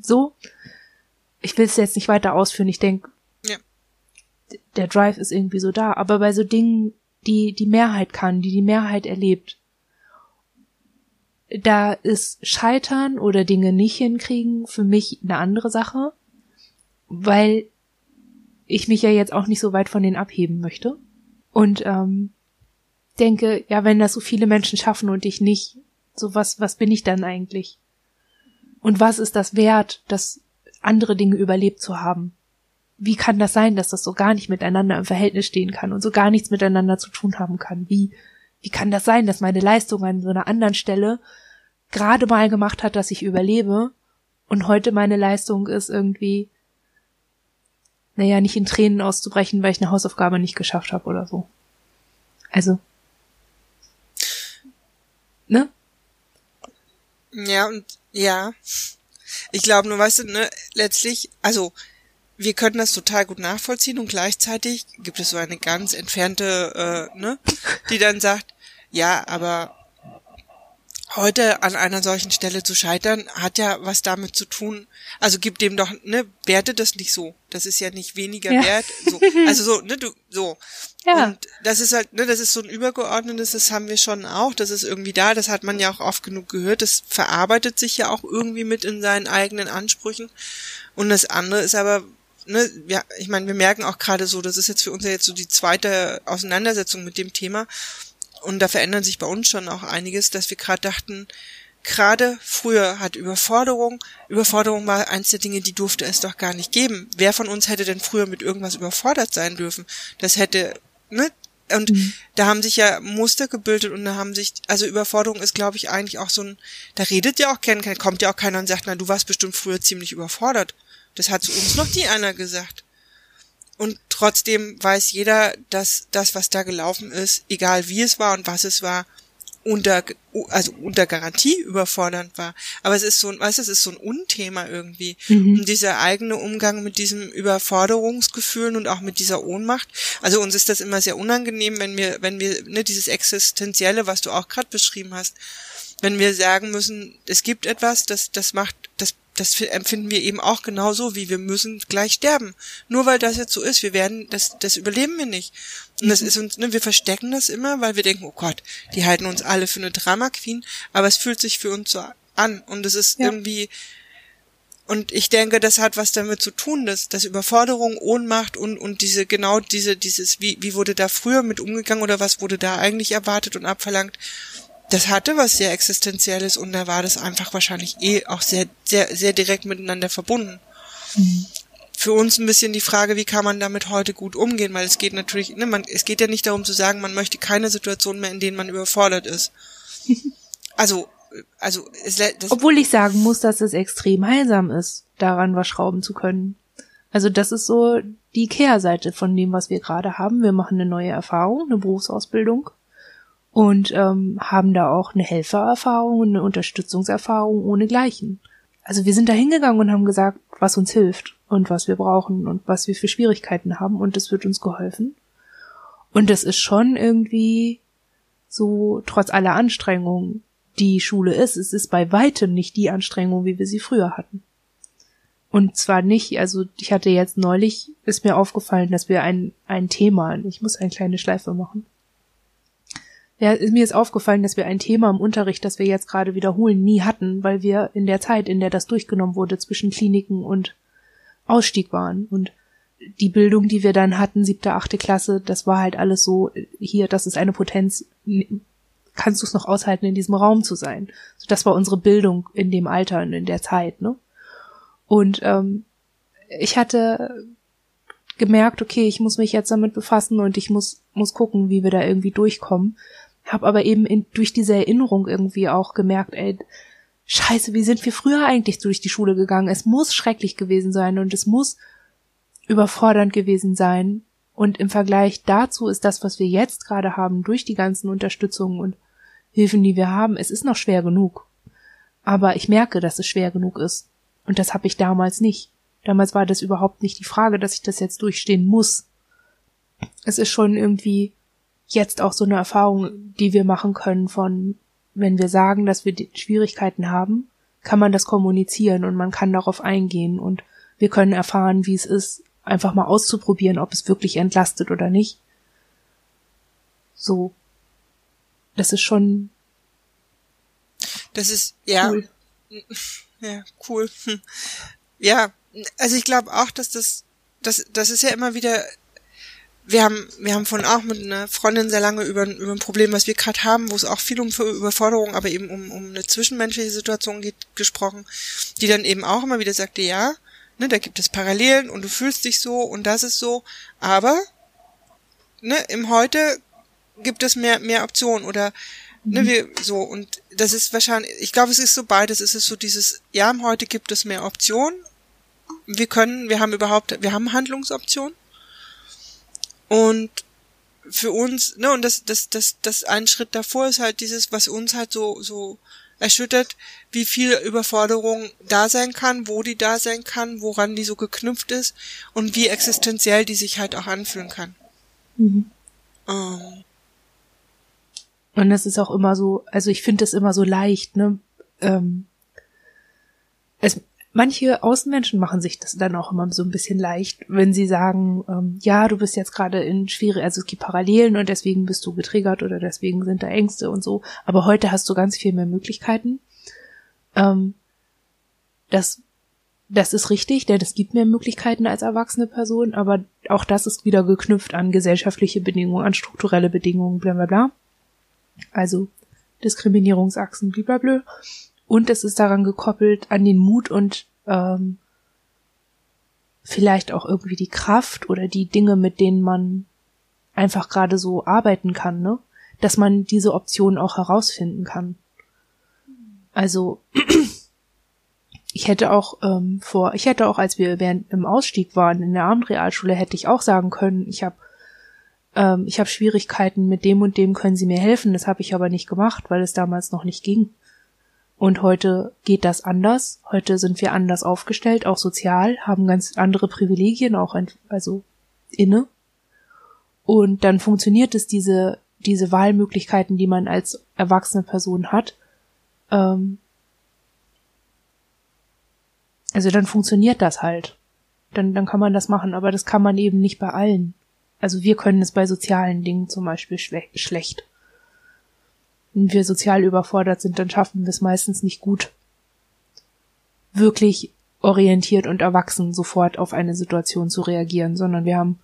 So, ich will es jetzt nicht weiter ausführen. Ich denke, der Drive ist irgendwie so da. Aber bei so Dingen, die die Mehrheit kann, die die Mehrheit erlebt, da ist Scheitern oder Dinge nicht hinkriegen für mich eine andere Sache, weil ich mich ja jetzt auch nicht so weit von denen abheben möchte. Und ähm, denke, ja, wenn das so viele Menschen schaffen und ich nicht, so was, was bin ich dann eigentlich? Und was ist das wert, das andere Dinge überlebt zu haben? Wie kann das sein, dass das so gar nicht miteinander im Verhältnis stehen kann und so gar nichts miteinander zu tun haben kann? Wie, wie kann das sein, dass meine Leistung an so einer anderen Stelle gerade mal gemacht hat, dass ich überlebe und heute meine Leistung ist irgendwie, naja, nicht in Tränen auszubrechen, weil ich eine Hausaufgabe nicht geschafft habe oder so. Also, ne? Ja, und ja. Ich glaube nur, weißt du, ne, letztlich, also wir können das total gut nachvollziehen und gleichzeitig gibt es so eine ganz entfernte, äh, ne, die dann sagt, ja, aber heute an einer solchen Stelle zu scheitern, hat ja was damit zu tun. Also gibt dem doch, ne, werte das nicht so. Das ist ja nicht weniger ja. wert. So. Also so, ne, du, so. Ja. Und das ist halt, ne, das ist so ein übergeordnetes, das haben wir schon auch, das ist irgendwie da, das hat man ja auch oft genug gehört, das verarbeitet sich ja auch irgendwie mit in seinen eigenen Ansprüchen. Und das andere ist aber, ne, ja, ich meine, wir merken auch gerade so, das ist jetzt für uns ja jetzt so die zweite Auseinandersetzung mit dem Thema. Und da verändert sich bei uns schon auch einiges, dass wir gerade dachten, gerade früher hat Überforderung, Überforderung war eins der Dinge, die durfte es doch gar nicht geben. Wer von uns hätte denn früher mit irgendwas überfordert sein dürfen? Das hätte, ne? Und mhm. da haben sich ja Muster gebildet und da haben sich, also Überforderung ist, glaube ich, eigentlich auch so ein, da redet ja auch kein, kommt ja auch keiner und sagt, na, du warst bestimmt früher ziemlich überfordert. Das hat zu uns noch nie einer gesagt. Und trotzdem weiß jeder, dass das, was da gelaufen ist, egal wie es war und was es war, unter, also unter Garantie überfordernd war. Aber es ist so ein, weißt du, es ist so ein Unthema irgendwie. Mhm. Und dieser eigene Umgang mit diesem Überforderungsgefühlen und auch mit dieser Ohnmacht. Also uns ist das immer sehr unangenehm, wenn wir, wenn wir, ne, dieses Existenzielle, was du auch gerade beschrieben hast, wenn wir sagen müssen, es gibt etwas, das, das macht, das das empfinden wir eben auch genauso, wie wir müssen gleich sterben. Nur weil das jetzt so ist, wir werden, das, das überleben wir nicht. Und das mhm. ist uns, ne, wir verstecken das immer, weil wir denken, oh Gott, die halten uns alle für eine Drama Queen, aber es fühlt sich für uns so an und es ist ja. irgendwie, und ich denke, das hat was damit zu tun, dass, dass Überforderung, Ohnmacht und, und diese, genau diese, dieses, wie, wie wurde da früher mit umgegangen oder was wurde da eigentlich erwartet und abverlangt, das hatte was sehr Existenzielles und da war das einfach wahrscheinlich eh auch sehr, sehr, sehr direkt miteinander verbunden. Mhm. Für uns ein bisschen die Frage, wie kann man damit heute gut umgehen, weil es geht natürlich, ne, man, es geht ja nicht darum zu sagen, man möchte keine Situation mehr, in denen man überfordert ist. Also, also, es, das obwohl ich sagen muss, dass es extrem heilsam ist, daran was schrauben zu können. Also das ist so die Kehrseite von dem, was wir gerade haben. Wir machen eine neue Erfahrung, eine Berufsausbildung und ähm, haben da auch eine Helfererfahrung und eine Unterstützungserfahrung ohne Gleichen. Also wir sind da hingegangen und haben gesagt, was uns hilft und was wir brauchen und was wir für Schwierigkeiten haben und es wird uns geholfen. Und das ist schon irgendwie so, trotz aller Anstrengungen, die Schule ist, es ist bei weitem nicht die Anstrengung, wie wir sie früher hatten. Und zwar nicht, also ich hatte jetzt neulich, ist mir aufgefallen, dass wir ein, ein Thema, ich muss eine kleine Schleife machen, ja, mir ist aufgefallen, dass wir ein Thema im Unterricht, das wir jetzt gerade wiederholen, nie hatten, weil wir in der Zeit, in der das durchgenommen wurde, zwischen Kliniken und Ausstieg waren. Und die Bildung, die wir dann hatten, siebte, achte Klasse, das war halt alles so, hier, das ist eine Potenz, kannst du es noch aushalten, in diesem Raum zu sein. Das war unsere Bildung in dem Alter und in der Zeit, ne? Und ähm, ich hatte gemerkt, okay, ich muss mich jetzt damit befassen und ich muss, muss gucken, wie wir da irgendwie durchkommen. Hab aber eben in, durch diese Erinnerung irgendwie auch gemerkt, ey, scheiße, wie sind wir früher eigentlich durch die Schule gegangen? Es muss schrecklich gewesen sein und es muss überfordernd gewesen sein. Und im Vergleich dazu ist das, was wir jetzt gerade haben, durch die ganzen Unterstützungen und Hilfen, die wir haben, es ist noch schwer genug. Aber ich merke, dass es schwer genug ist. Und das habe ich damals nicht. Damals war das überhaupt nicht die Frage, dass ich das jetzt durchstehen muss. Es ist schon irgendwie jetzt auch so eine Erfahrung, die wir machen können von, wenn wir sagen, dass wir Schwierigkeiten haben, kann man das kommunizieren und man kann darauf eingehen und wir können erfahren, wie es ist, einfach mal auszuprobieren, ob es wirklich entlastet oder nicht. So. Das ist schon Das ist, ja. Cool. Ja, cool. Ja, also ich glaube auch, dass das, das, das ist ja immer wieder, wir haben, wir haben von auch mit einer Freundin sehr lange über, über ein Problem, was wir gerade haben, wo es auch viel um Überforderung, aber eben um, um eine zwischenmenschliche Situation geht, gesprochen, die dann eben auch immer wieder sagte, ja, ne, da gibt es Parallelen und du fühlst dich so und das ist so, aber ne, im Heute gibt es mehr, mehr Optionen oder ne, mhm. wir, so, und das ist wahrscheinlich, ich glaube, es ist so beides, es ist so dieses, ja, im Heute gibt es mehr Optionen, wir können, wir haben überhaupt, wir haben Handlungsoptionen und für uns, ne, und das, das, das, das ein Schritt davor ist halt dieses, was uns halt so, so erschüttert, wie viel Überforderung da sein kann, wo die da sein kann, woran die so geknüpft ist und wie existenziell die sich halt auch anfühlen kann. Mhm. Ähm. Und das ist auch immer so, also ich finde das immer so leicht, ne? Ähm, es, manche Außenmenschen machen sich das dann auch immer so ein bisschen leicht, wenn sie sagen, ähm, ja, du bist jetzt gerade in schwere, also es gibt Parallelen und deswegen bist du getriggert oder deswegen sind da Ängste und so. Aber heute hast du ganz viel mehr Möglichkeiten. Ähm, das, das ist richtig, denn es gibt mehr Möglichkeiten als erwachsene Person, aber auch das ist wieder geknüpft an gesellschaftliche Bedingungen, an strukturelle Bedingungen, bla bla bla. Also Diskriminierungsachsen, blablabla. Und es ist daran gekoppelt an den Mut und ähm, vielleicht auch irgendwie die Kraft oder die Dinge, mit denen man einfach gerade so arbeiten kann, ne? Dass man diese Optionen auch herausfinden kann. Also ich hätte auch ähm, vor, ich hätte auch, als wir während im Ausstieg waren in der Abendrealschule, hätte ich auch sagen können, ich habe ähm, ich habe Schwierigkeiten mit dem und dem, können Sie mir helfen? Das habe ich aber nicht gemacht, weil es damals noch nicht ging. Und heute geht das anders. Heute sind wir anders aufgestellt, auch sozial, haben ganz andere Privilegien, auch also inne. Und dann funktioniert es, diese, diese Wahlmöglichkeiten, die man als erwachsene Person hat. Ähm, also dann funktioniert das halt. Dann, dann kann man das machen, aber das kann man eben nicht bei allen. Also wir können es bei sozialen Dingen zum Beispiel schlecht wenn wir sozial überfordert sind, dann schaffen wir es meistens nicht gut, wirklich orientiert und erwachsen sofort auf eine Situation zu reagieren, sondern wir haben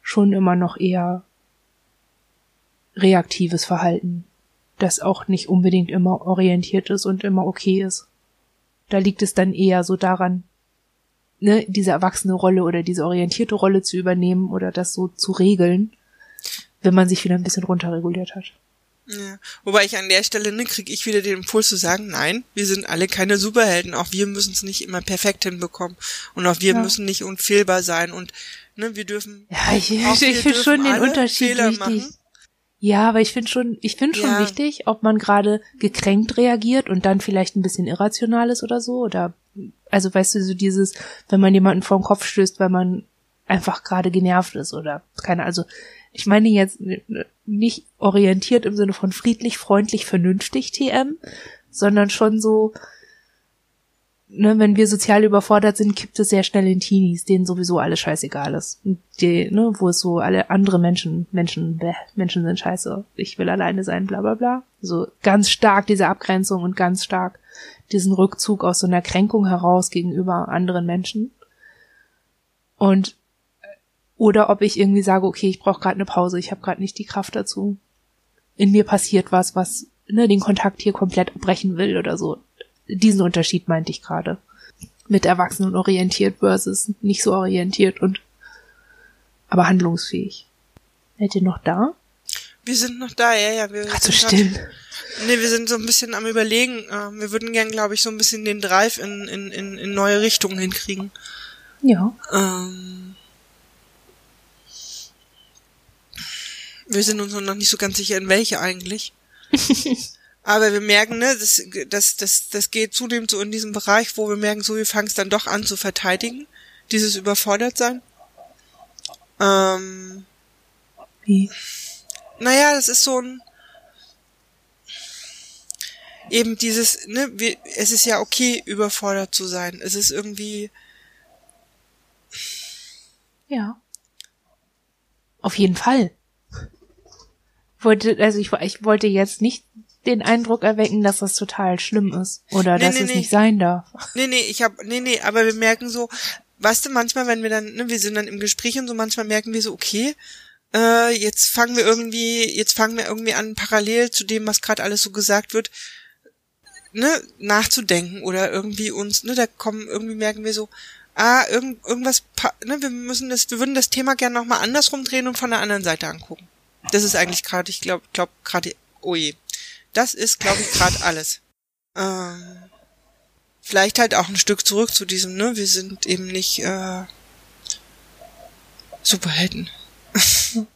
schon immer noch eher reaktives Verhalten, das auch nicht unbedingt immer orientiert ist und immer okay ist. Da liegt es dann eher so daran, ne, diese erwachsene Rolle oder diese orientierte Rolle zu übernehmen oder das so zu regeln, wenn man sich wieder ein bisschen runterreguliert hat. Ja. Wobei ich an der Stelle, ne, kriege ich wieder den Impuls zu sagen, nein, wir sind alle keine Superhelden, auch wir müssen es nicht immer perfekt hinbekommen und auch wir ja. müssen nicht unfehlbar sein und ne, wir dürfen. Ja, ich, ich, ich finde schon den Unterschied Fehler wichtig. Machen. Ja, aber ich finde schon, ich finde schon ja. wichtig, ob man gerade gekränkt reagiert und dann vielleicht ein bisschen irrational ist oder so oder also weißt du so dieses, wenn man jemanden vor den Kopf stößt, weil man einfach gerade genervt ist oder keine, also ich meine jetzt nicht orientiert im Sinne von friedlich, freundlich, vernünftig TM, sondern schon so, ne, wenn wir sozial überfordert sind, kippt es sehr schnell in Teenies, denen sowieso alles scheißegal ist. Die, ne, wo es so alle andere Menschen, Menschen, bäh, Menschen sind scheiße, ich will alleine sein, bla bla bla. So ganz stark diese Abgrenzung und ganz stark diesen Rückzug aus so einer Kränkung heraus gegenüber anderen Menschen. Und oder ob ich irgendwie sage, okay, ich brauche gerade eine Pause, ich habe gerade nicht die Kraft dazu. In mir passiert was, was ne, den Kontakt hier komplett abbrechen will oder so. Diesen Unterschied meinte ich gerade. Mit Erwachsenen orientiert versus nicht so orientiert und aber handlungsfähig. Seid ihr noch da? Wir sind noch da, ja, ja. Wir Ach, so still. nee, wir sind so ein bisschen am überlegen. Äh, wir würden gern, glaube ich, so ein bisschen den Drive in, in, in, in neue Richtungen hinkriegen. Ja. Ähm, Wir sind uns noch nicht so ganz sicher, in welche eigentlich. Aber wir merken, ne, das, das, das, das geht zunehmend so in diesem Bereich, wo wir merken, so wir fangen es dann doch an zu verteidigen, dieses Überfordertsein. Ähm, Wie? Naja, das ist so ein eben dieses, ne, wir, es ist ja okay, überfordert zu sein. Es ist irgendwie. Ja. Auf jeden Fall wollte, also ich, ich wollte jetzt nicht den Eindruck erwecken, dass das total schlimm ist oder Nee, dass nee, es nee. nicht sein darf. Nee, nee, ich hab, nee, nee, aber wir merken so, weißt du, manchmal, wenn wir dann, ne, wir sind dann im Gespräch und so, manchmal merken wir so, okay, äh, jetzt fangen wir irgendwie, jetzt fangen wir irgendwie an, parallel zu dem, was gerade alles so gesagt wird, ne, nachzudenken oder irgendwie uns, ne, da kommen, irgendwie merken wir so, ah, irgend, irgendwas, pa- ne, wir müssen das, wir würden das Thema gerne nochmal andersrum drehen und von der anderen Seite angucken. Das ist eigentlich gerade, ich glaube, glaub gerade, oh je. Das ist, glaube ich, gerade alles. Ähm, vielleicht halt auch ein Stück zurück zu diesem, ne, wir sind eben nicht äh, Superhelden.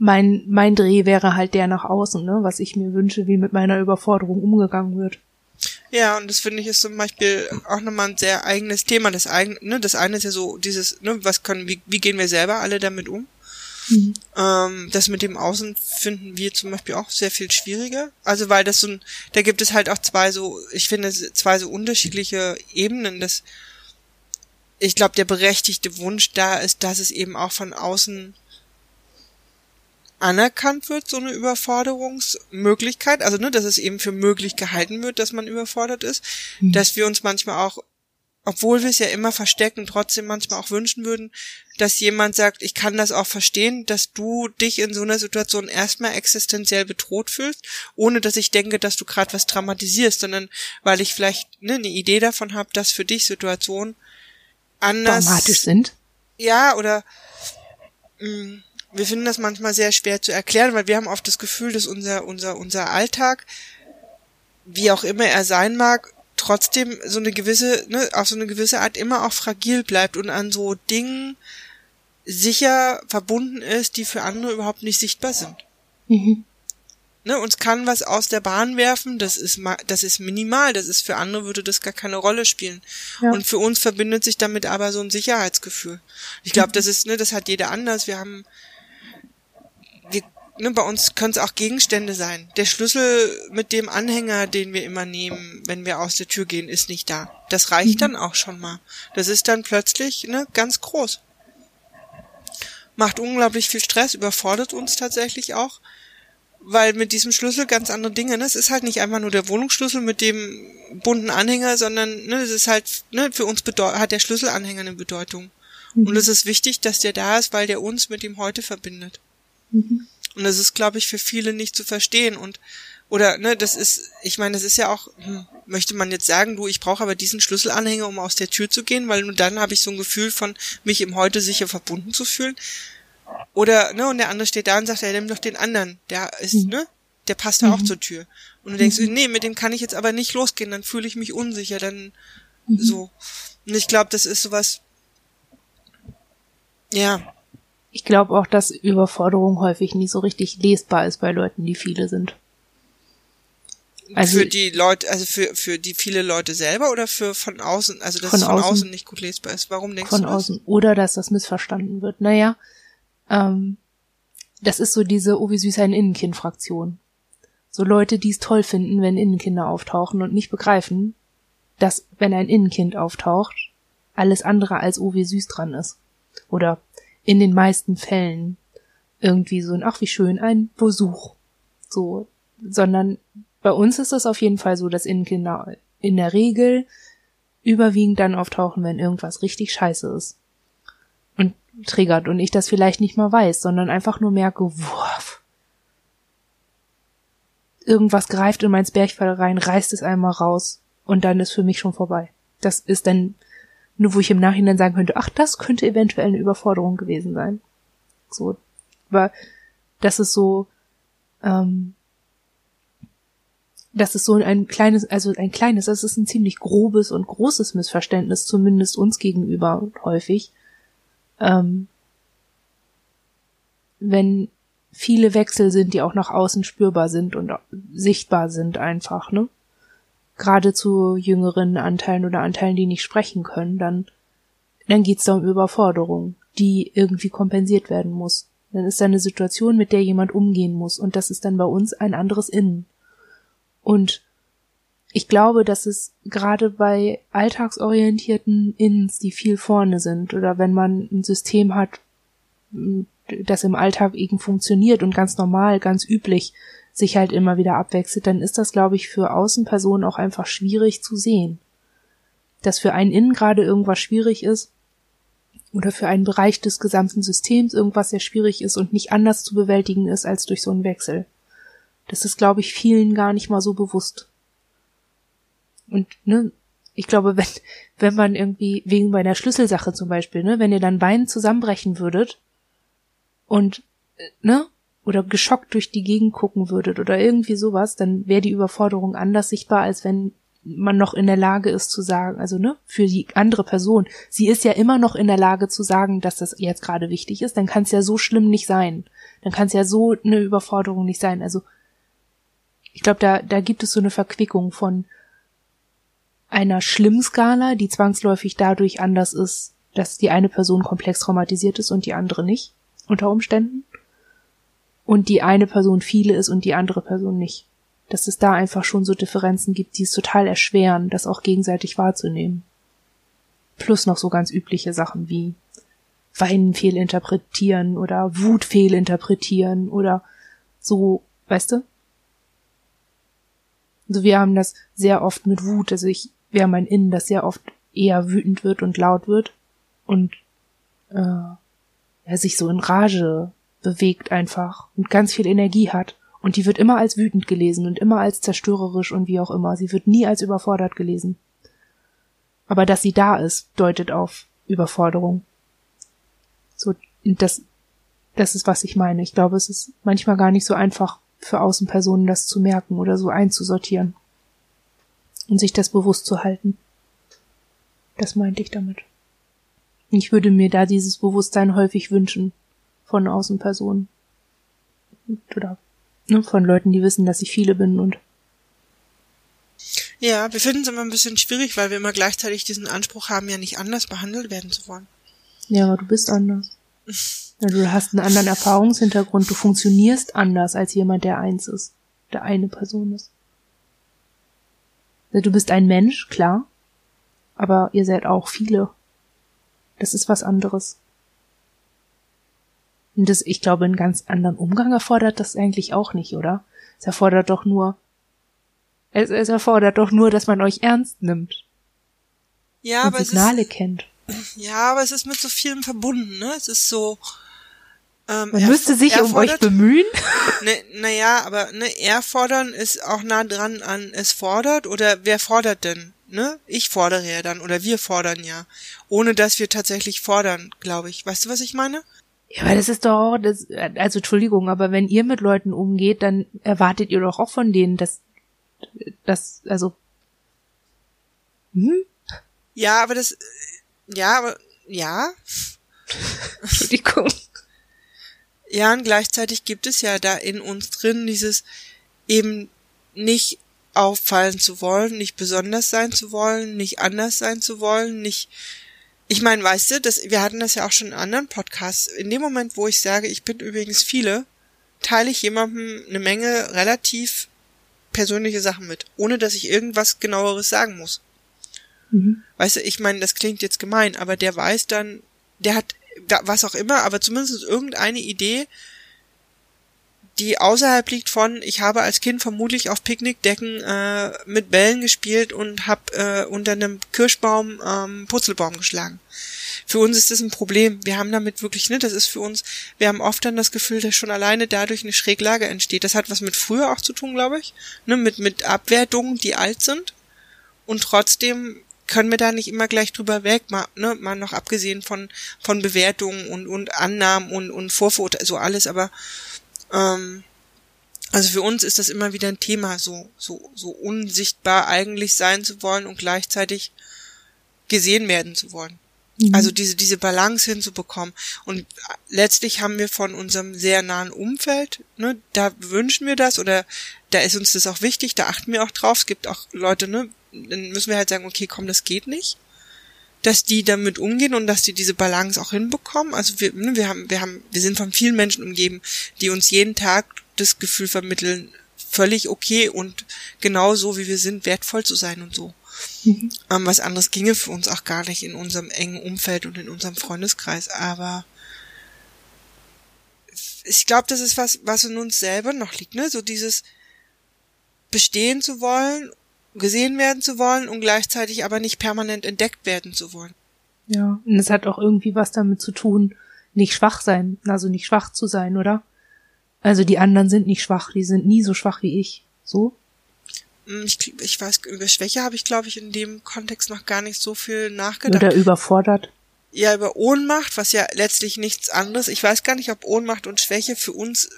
Mein, mein Dreh wäre halt der nach außen, ne, was ich mir wünsche, wie mit meiner Überforderung umgegangen wird. Ja, und das finde ich ist zum Beispiel auch nochmal ein sehr eigenes Thema. Das eigene, ne, das eine ist ja so dieses, ne, was können, wie, wie gehen wir selber alle damit um? Mhm. Ähm, das mit dem Außen finden wir zum Beispiel auch sehr viel schwieriger. Also weil das so ein, da gibt es halt auch zwei so, ich finde zwei so unterschiedliche Ebenen. Das, ich glaube, der berechtigte Wunsch da ist, dass es eben auch von außen anerkannt wird, so eine Überforderungsmöglichkeit, also ne, dass es eben für möglich gehalten wird, dass man überfordert ist, Mhm. dass wir uns manchmal auch, obwohl wir es ja immer verstecken, trotzdem manchmal auch wünschen würden, dass jemand sagt, ich kann das auch verstehen, dass du dich in so einer Situation erstmal existenziell bedroht fühlst, ohne dass ich denke, dass du gerade was dramatisierst, sondern weil ich vielleicht ne, eine Idee davon habe, dass für dich Situationen anders Dramatisch sind. ja, oder mh, wir finden das manchmal sehr schwer zu erklären, weil wir haben oft das Gefühl, dass unser, unser, unser Alltag, wie auch immer er sein mag, trotzdem so eine gewisse, ne, auf so eine gewisse Art immer auch fragil bleibt und an so Dingen sicher verbunden ist, die für andere überhaupt nicht sichtbar sind. Mhm. Ne, uns kann was aus der Bahn werfen, das ist das ist minimal, das ist für andere würde das gar keine Rolle spielen. Ja. Und für uns verbindet sich damit aber so ein Sicherheitsgefühl. Ich glaube, das ist, ne, das hat jeder anders. Wir haben ne, bei uns können es auch Gegenstände sein. Der Schlüssel mit dem Anhänger, den wir immer nehmen, wenn wir aus der Tür gehen, ist nicht da. Das reicht dann auch schon mal. Das ist dann plötzlich ne, ganz groß. Macht unglaublich viel Stress, überfordert uns tatsächlich auch weil mit diesem Schlüssel ganz andere Dinge, ne? Es ist halt nicht einfach nur der Wohnungsschlüssel mit dem bunten Anhänger, sondern ne, es ist halt, ne, für uns hat der Schlüsselanhänger eine Bedeutung. Und es ist wichtig, dass der da ist, weil der uns mit dem heute verbindet. Mhm. Und das ist, glaube ich, für viele nicht zu verstehen. Und oder ne, das ist, ich meine, das ist ja auch, hm, möchte man jetzt sagen, du, ich brauche aber diesen Schlüsselanhänger, um aus der Tür zu gehen, weil nur dann habe ich so ein Gefühl von, mich im Heute sicher verbunden zu fühlen. Oder, ne, und der andere steht da und sagt, ja, nimm doch den anderen. Der ist, Mhm. ne, der passt auch Mhm. zur Tür. Und du denkst, nee, mit dem kann ich jetzt aber nicht losgehen, dann fühle ich mich unsicher, dann Mhm. so. Und ich glaube, das ist sowas, ja, Ich glaube auch, dass Überforderung häufig nie so richtig lesbar ist bei Leuten, die viele sind. Also- für die Leute, also für, für die viele Leute selber oder für von außen, also dass Von es von außen. außen. nicht gut lesbar ist. Warum denkst von du das? außen. Oder dass das missverstanden wird. Naja, ähm, das ist so diese, oh wie süß ein Innenkind-Fraktion. So Leute, die es toll finden, wenn Innenkinder auftauchen und nicht begreifen, dass, wenn ein Innenkind auftaucht, alles andere als oh wie süß dran ist. Oder in den meisten Fällen irgendwie so ein, ach wie schön, ein Besuch. So, sondern bei uns ist es auf jeden Fall so, dass Innenkinder in der Regel überwiegend dann auftauchen, wenn irgendwas richtig scheiße ist. Und triggert und ich das vielleicht nicht mal weiß, sondern einfach nur merke, wurf. Irgendwas greift in mein Zwerchfell rein, reißt es einmal raus und dann ist für mich schon vorbei. Das ist dann nur, wo ich im Nachhinein sagen könnte, ach, das könnte eventuell eine Überforderung gewesen sein. So, aber das ist so, ähm, das ist so ein kleines, also ein kleines, das ist ein ziemlich grobes und großes Missverständnis, zumindest uns gegenüber häufig. Ähm, wenn viele Wechsel sind, die auch nach außen spürbar sind und sichtbar sind einfach, ne? Gerade zu jüngeren Anteilen oder Anteilen, die nicht sprechen können, dann, dann geht's da um Überforderung, die irgendwie kompensiert werden muss. Dann ist da eine Situation, mit der jemand umgehen muss und das ist dann bei uns ein anderes Innen. Und ich glaube, dass es gerade bei alltagsorientierten Innens, die viel vorne sind, oder wenn man ein System hat, das im Alltag eben funktioniert und ganz normal, ganz üblich sich halt immer wieder abwechselt, dann ist das, glaube ich, für Außenpersonen auch einfach schwierig zu sehen. Dass für einen innen gerade irgendwas schwierig ist oder für einen Bereich des gesamten Systems irgendwas sehr schwierig ist und nicht anders zu bewältigen ist als durch so einen Wechsel. Das ist, glaube ich, vielen gar nicht mal so bewusst. Und, ne, ich glaube, wenn, wenn man irgendwie, wegen bei einer Schlüsselsache zum Beispiel, ne, wenn ihr dann Bein zusammenbrechen würdet und, äh, ne, oder geschockt durch die Gegend gucken würdet oder irgendwie sowas, dann wäre die Überforderung anders sichtbar, als wenn man noch in der Lage ist zu sagen, also ne, für die andere Person, sie ist ja immer noch in der Lage zu sagen, dass das jetzt gerade wichtig ist, dann kann es ja so schlimm nicht sein. Dann kann es ja so eine Überforderung nicht sein. Also ich glaube, da, da gibt es so eine Verquickung von einer Schlimmskala, die zwangsläufig dadurch anders ist, dass die eine Person komplex traumatisiert ist und die andere nicht, unter Umständen. Und die eine Person viele ist und die andere Person nicht. Dass es da einfach schon so Differenzen gibt, die es total erschweren, das auch gegenseitig wahrzunehmen. Plus noch so ganz übliche Sachen wie Weinen fehlinterpretieren oder Wut fehlinterpretieren oder so, weißt du? Also wir haben das sehr oft mit Wut. Also ich, wir haben ein Innen, das sehr oft eher wütend wird und laut wird und äh, er sich so in Rage bewegt einfach und ganz viel Energie hat. Und die wird immer als wütend gelesen und immer als zerstörerisch und wie auch immer. Sie wird nie als überfordert gelesen. Aber dass sie da ist, deutet auf Überforderung. So, das, das ist, was ich meine. Ich glaube, es ist manchmal gar nicht so einfach, für Außenpersonen das zu merken oder so einzusortieren. Und sich das bewusst zu halten. Das meinte ich damit. Ich würde mir da dieses Bewusstsein häufig wünschen von Außenpersonen. Oder ne, von Leuten, die wissen, dass ich viele bin und ja, wir finden es immer ein bisschen schwierig, weil wir immer gleichzeitig diesen Anspruch haben, ja nicht anders behandelt werden zu wollen. Ja, aber du bist anders. Ja, du hast einen anderen Erfahrungshintergrund, du funktionierst anders als jemand, der eins ist, der eine Person ist. Du bist ein Mensch, klar, aber ihr seid auch viele. Das ist was anderes. Und das, ich glaube, einen ganz anderen Umgang erfordert das eigentlich auch nicht, oder? Es erfordert doch nur, es, es erfordert doch nur, dass man euch ernst nimmt. Ja, aber Signale es ist, kennt. Ja, aber es ist mit so vielem verbunden, ne? Es ist so, ähm, Man müsste sich um euch bemühen. Ne, naja, aber ne, er fordern ist auch nah dran an es fordert oder wer fordert denn? Ne? Ich fordere ja dann oder wir fordern ja. Ohne dass wir tatsächlich fordern, glaube ich. Weißt du, was ich meine? Ja, aber das ist doch, das, also Entschuldigung, aber wenn ihr mit Leuten umgeht, dann erwartet ihr doch auch von denen, dass, dass, also, hm? Ja, aber das, ja, aber, ja. Entschuldigung. Ja, und gleichzeitig gibt es ja da in uns drin dieses eben nicht auffallen zu wollen, nicht besonders sein zu wollen, nicht anders sein zu wollen, nicht ich meine, weißt du, das, wir hatten das ja auch schon in anderen Podcasts. In dem Moment, wo ich sage, ich bin übrigens viele, teile ich jemandem eine Menge relativ persönliche Sachen mit, ohne dass ich irgendwas genaueres sagen muss. Mhm. Weißt du, ich meine, das klingt jetzt gemein, aber der weiß dann, der hat was auch immer, aber zumindest irgendeine Idee, die außerhalb liegt von, ich habe als Kind vermutlich auf Picknickdecken äh, mit Bällen gespielt und habe äh, unter einem Kirschbaum ähm, Putzelbaum geschlagen. Für uns ist das ein Problem. Wir haben damit wirklich, ne, das ist für uns, wir haben oft dann das Gefühl, dass schon alleine dadurch eine Schräglage entsteht. Das hat was mit früher auch zu tun, glaube ich, ne, mit, mit Abwertungen, die alt sind. Und trotzdem können wir da nicht immer gleich drüber weg, mal, ne, mal noch abgesehen von, von Bewertungen und, und Annahmen und, und Vorverurteilen, so alles, aber ähm, also für uns ist das immer wieder ein Thema, so, so, so unsichtbar eigentlich sein zu wollen und gleichzeitig gesehen werden zu wollen. Mhm. Also diese, diese Balance hinzubekommen. Und letztlich haben wir von unserem sehr nahen Umfeld, ne, da wünschen wir das oder da ist uns das auch wichtig, da achten wir auch drauf. Es gibt auch Leute, ne, dann müssen wir halt sagen, okay, komm, das geht nicht. Dass die damit umgehen und dass die diese Balance auch hinbekommen. Also wir, ne, wir haben, wir haben, wir sind von vielen Menschen umgeben, die uns jeden Tag das Gefühl vermitteln, völlig okay und genau so wie wir sind, wertvoll zu sein und so. Mhm. Ähm, was anderes ginge für uns auch gar nicht in unserem engen Umfeld und in unserem Freundeskreis. Aber ich glaube, das ist was, was in uns selber noch liegt, ne? So dieses bestehen zu wollen, gesehen werden zu wollen und gleichzeitig aber nicht permanent entdeckt werden zu wollen. Ja, und es hat auch irgendwie was damit zu tun, nicht schwach sein, also nicht schwach zu sein, oder? Also die anderen sind nicht schwach, die sind nie so schwach wie ich. So? Hm, ich, ich weiß, über Schwäche habe ich, glaube ich, in dem Kontext noch gar nicht so viel nachgedacht. Oder überfordert. Ja, über Ohnmacht, was ja letztlich nichts anderes. Ich weiß gar nicht, ob Ohnmacht und Schwäche für uns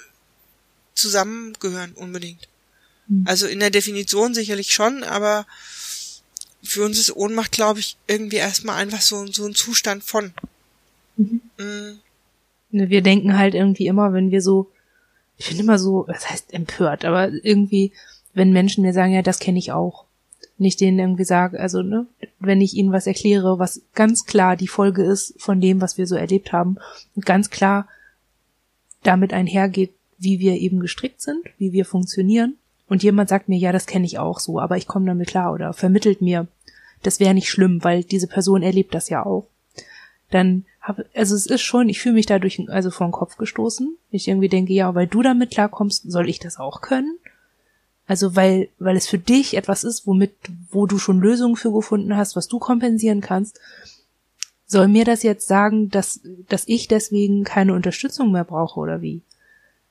zusammengehören unbedingt. Hm. Also in der Definition sicherlich schon, aber für uns ist Ohnmacht, glaube ich, irgendwie erstmal einfach so, so ein Zustand von. Mhm. Mhm. Wir denken halt irgendwie immer, wenn wir so, ich finde immer so, das heißt empört, aber irgendwie, wenn Menschen mir sagen, ja, das kenne ich auch. Nicht denen irgendwie sage, also, ne, wenn ich ihnen was erkläre, was ganz klar die Folge ist von dem, was wir so erlebt haben, und ganz klar damit einhergeht, wie wir eben gestrickt sind, wie wir funktionieren, und jemand sagt mir, ja, das kenne ich auch so, aber ich komme damit klar oder vermittelt mir, das wäre nicht schlimm, weil diese Person erlebt das ja auch. Dann habe, also es ist schon, ich fühle mich dadurch also vor den Kopf gestoßen. Ich irgendwie denke, ja, weil du damit klarkommst, soll ich das auch können? Also weil, weil es für dich etwas ist, womit, wo du schon Lösungen für gefunden hast, was du kompensieren kannst, soll mir das jetzt sagen, dass, dass ich deswegen keine Unterstützung mehr brauche oder wie?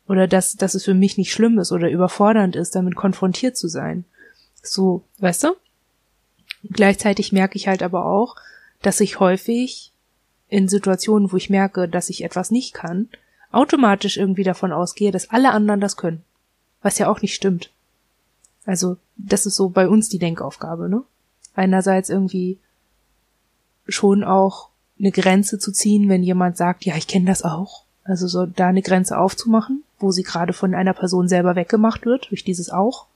Oder dass, dass es für mich nicht schlimm ist oder überfordernd ist, damit konfrontiert zu sein. So, weißt du? Gleichzeitig merke ich halt aber auch, dass ich häufig in Situationen, wo ich merke, dass ich etwas nicht kann, automatisch irgendwie davon ausgehe, dass alle anderen das können. Was ja auch nicht stimmt. Also, das ist so bei uns die Denkaufgabe, ne? Einerseits irgendwie schon auch eine Grenze zu ziehen, wenn jemand sagt, ja, ich kenne das auch. Also so da eine Grenze aufzumachen, wo sie gerade von einer Person selber weggemacht wird, durch dieses auch.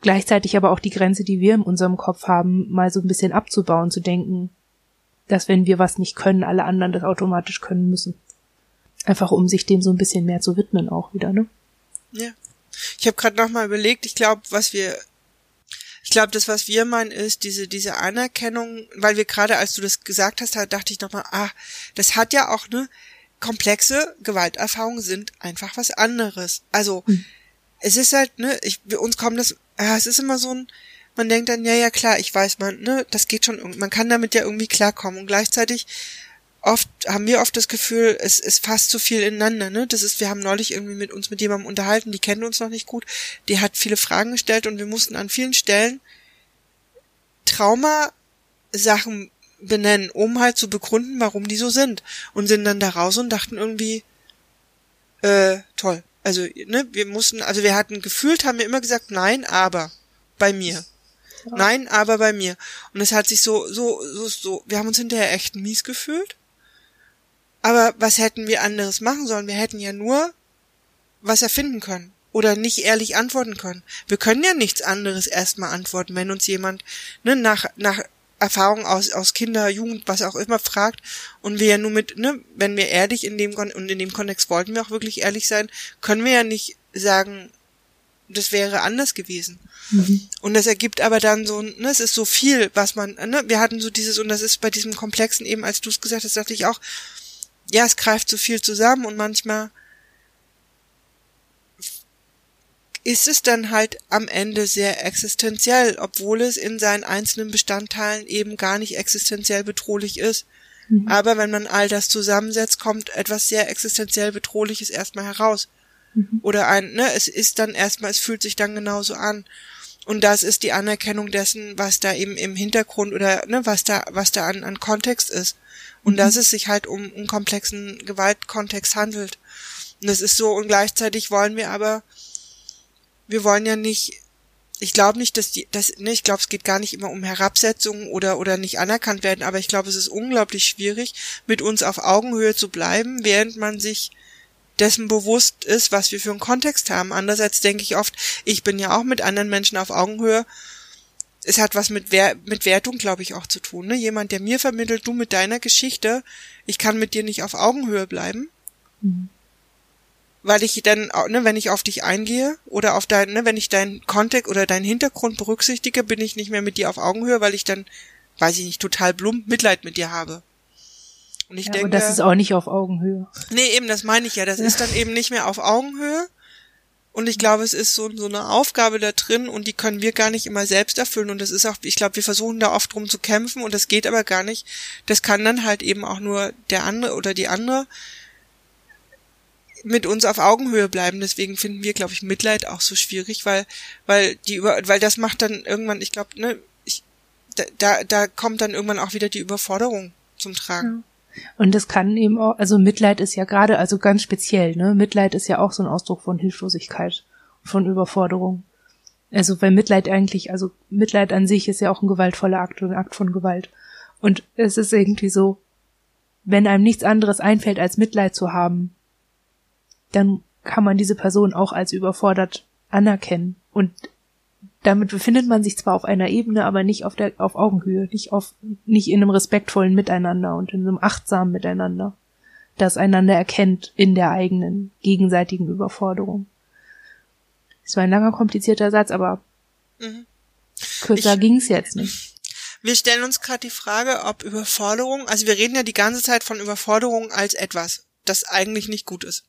Gleichzeitig aber auch die Grenze, die wir in unserem Kopf haben, mal so ein bisschen abzubauen, zu denken, dass wenn wir was nicht können, alle anderen das automatisch können müssen. Einfach um sich dem so ein bisschen mehr zu widmen auch wieder, ne? Ja. Ich habe gerade nochmal überlegt, ich glaube, was wir ich glaube, das, was wir meinen, ist diese, diese Anerkennung, weil wir gerade, als du das gesagt hast, da dachte ich nochmal, ah, das hat ja auch, ne, komplexe Gewalterfahrungen sind einfach was anderes. Also, hm. es ist halt, ne, ich, uns kommt das, ja, es ist immer so ein, man denkt dann, ja, ja, klar, ich weiß, man, ne, das geht schon, man kann damit ja irgendwie klarkommen und gleichzeitig oft haben wir oft das Gefühl, es ist fast zu viel ineinander, ne? Das ist, wir haben neulich irgendwie mit uns mit jemandem unterhalten, die kennen uns noch nicht gut, die hat viele Fragen gestellt und wir mussten an vielen Stellen Trauma Sachen benennen, um halt zu begründen, warum die so sind. Und sind dann da raus und dachten irgendwie, äh, toll. Also, ne, wir mussten, also wir hatten gefühlt, haben wir immer gesagt, nein, aber bei mir. Ja. Nein, aber bei mir. Und es hat sich so, so, so, so, wir haben uns hinterher echt mies gefühlt. Aber was hätten wir anderes machen sollen? Wir hätten ja nur was erfinden können oder nicht ehrlich antworten können. Wir können ja nichts anderes erstmal antworten, wenn uns jemand ne, nach, nach Erfahrung aus, aus Kinder, Jugend, was auch immer fragt und wir ja nur mit, ne, wenn wir ehrlich in dem und in dem Kontext wollten wir auch wirklich ehrlich sein, können wir ja nicht sagen, das wäre anders gewesen. Mhm. Und das ergibt aber dann so, ne, es ist so viel, was man, ne, wir hatten so dieses, und das ist bei diesem Komplexen eben, als du es gesagt hast, dachte ich auch, ja, es greift so viel zusammen und manchmal ist es dann halt am Ende sehr existenziell, obwohl es in seinen einzelnen Bestandteilen eben gar nicht existenziell bedrohlich ist. Mhm. Aber wenn man all das zusammensetzt, kommt etwas sehr existenziell bedrohliches erstmal heraus. Mhm. Oder ein, ne, es ist dann erstmal, es fühlt sich dann genauso an. Und das ist die Anerkennung dessen, was da eben im Hintergrund oder ne, was da, was da an, an Kontext ist. Und mhm. dass es sich halt um einen komplexen Gewaltkontext handelt. Und das ist so, und gleichzeitig wollen wir aber wir wollen ja nicht, ich glaube nicht, dass die, das, ne, ich glaube, es geht gar nicht immer um Herabsetzung oder, oder nicht anerkannt werden, aber ich glaube, es ist unglaublich schwierig, mit uns auf Augenhöhe zu bleiben, während man sich dessen bewusst ist, was wir für einen Kontext haben. Andererseits denke ich oft, ich bin ja auch mit anderen Menschen auf Augenhöhe. Es hat was mit, Wer mit Wertung, glaube ich, auch zu tun. Ne? Jemand, der mir vermittelt, du mit deiner Geschichte, ich kann mit dir nicht auf Augenhöhe bleiben. Mhm weil ich dann, ne, wenn ich auf dich eingehe oder auf dein, ne, wenn ich deinen Kontext oder deinen Hintergrund berücksichtige, bin ich nicht mehr mit dir auf Augenhöhe, weil ich dann, weiß ich nicht, total plump Mitleid mit dir habe. Und ich ja, denke. Und das ist auch nicht auf Augenhöhe. Nee, eben, das meine ich ja. Das ist dann eben nicht mehr auf Augenhöhe. Und ich glaube, es ist so, so eine Aufgabe da drin und die können wir gar nicht immer selbst erfüllen. Und das ist auch, ich glaube, wir versuchen da oft drum zu kämpfen und das geht aber gar nicht. Das kann dann halt eben auch nur der andere oder die andere mit uns auf Augenhöhe bleiben. Deswegen finden wir, glaube ich, Mitleid auch so schwierig, weil, weil die über, weil das macht dann irgendwann, ich glaube, ne, ich, da, da, kommt dann irgendwann auch wieder die Überforderung zum Tragen. Und das kann eben auch, also Mitleid ist ja gerade, also ganz speziell, ne? Mitleid ist ja auch so ein Ausdruck von Hilflosigkeit, von Überforderung. Also weil Mitleid eigentlich, also Mitleid an sich ist ja auch ein gewaltvoller Akt, ein Akt von Gewalt. Und es ist irgendwie so, wenn einem nichts anderes einfällt, als Mitleid zu haben, dann kann man diese Person auch als überfordert anerkennen. Und damit befindet man sich zwar auf einer Ebene, aber nicht auf der, auf Augenhöhe, nicht auf, nicht in einem respektvollen Miteinander und in einem achtsamen Miteinander, das einander erkennt in der eigenen gegenseitigen Überforderung. Das war ein langer, komplizierter Satz, aber mhm. kürzer ich, ging's jetzt nicht. Wir stellen uns gerade die Frage, ob Überforderung, also wir reden ja die ganze Zeit von Überforderung als etwas, das eigentlich nicht gut ist.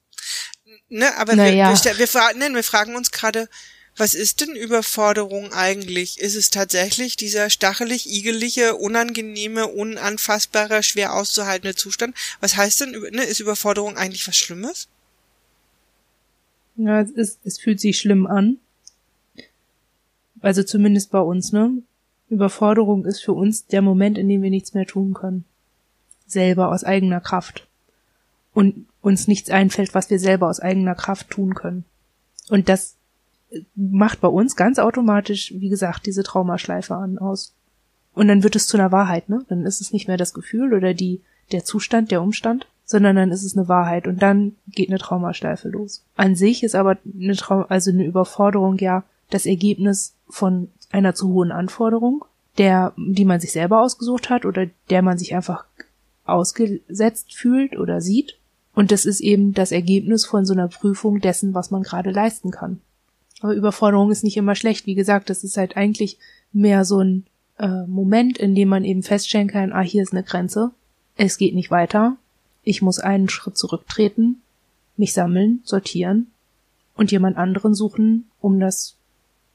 Ne, aber naja. wir, wir, wir, fragen, nein, wir fragen uns gerade, was ist denn Überforderung eigentlich? Ist es tatsächlich dieser stachelig, igelige, unangenehme, unanfassbare, schwer auszuhaltende Zustand? Was heißt denn, ne, ist Überforderung eigentlich was Schlimmes? Ja, es, ist, es fühlt sich schlimm an. Also zumindest bei uns, ne? Überforderung ist für uns der Moment, in dem wir nichts mehr tun können. Selber aus eigener Kraft. Und uns nichts einfällt, was wir selber aus eigener Kraft tun können. Und das macht bei uns ganz automatisch, wie gesagt, diese Traumaschleife an aus. Und dann wird es zu einer Wahrheit, ne? Dann ist es nicht mehr das Gefühl oder die, der Zustand, der Umstand, sondern dann ist es eine Wahrheit und dann geht eine Traumaschleife los. An sich ist aber eine Traum also eine Überforderung ja das Ergebnis von einer zu hohen Anforderung, der, die man sich selber ausgesucht hat oder der man sich einfach ausgesetzt fühlt oder sieht. Und das ist eben das Ergebnis von so einer Prüfung dessen, was man gerade leisten kann. Aber Überforderung ist nicht immer schlecht. Wie gesagt, das ist halt eigentlich mehr so ein äh, Moment, in dem man eben feststellen kann, ah, hier ist eine Grenze. Es geht nicht weiter. Ich muss einen Schritt zurücktreten, mich sammeln, sortieren und jemand anderen suchen, um das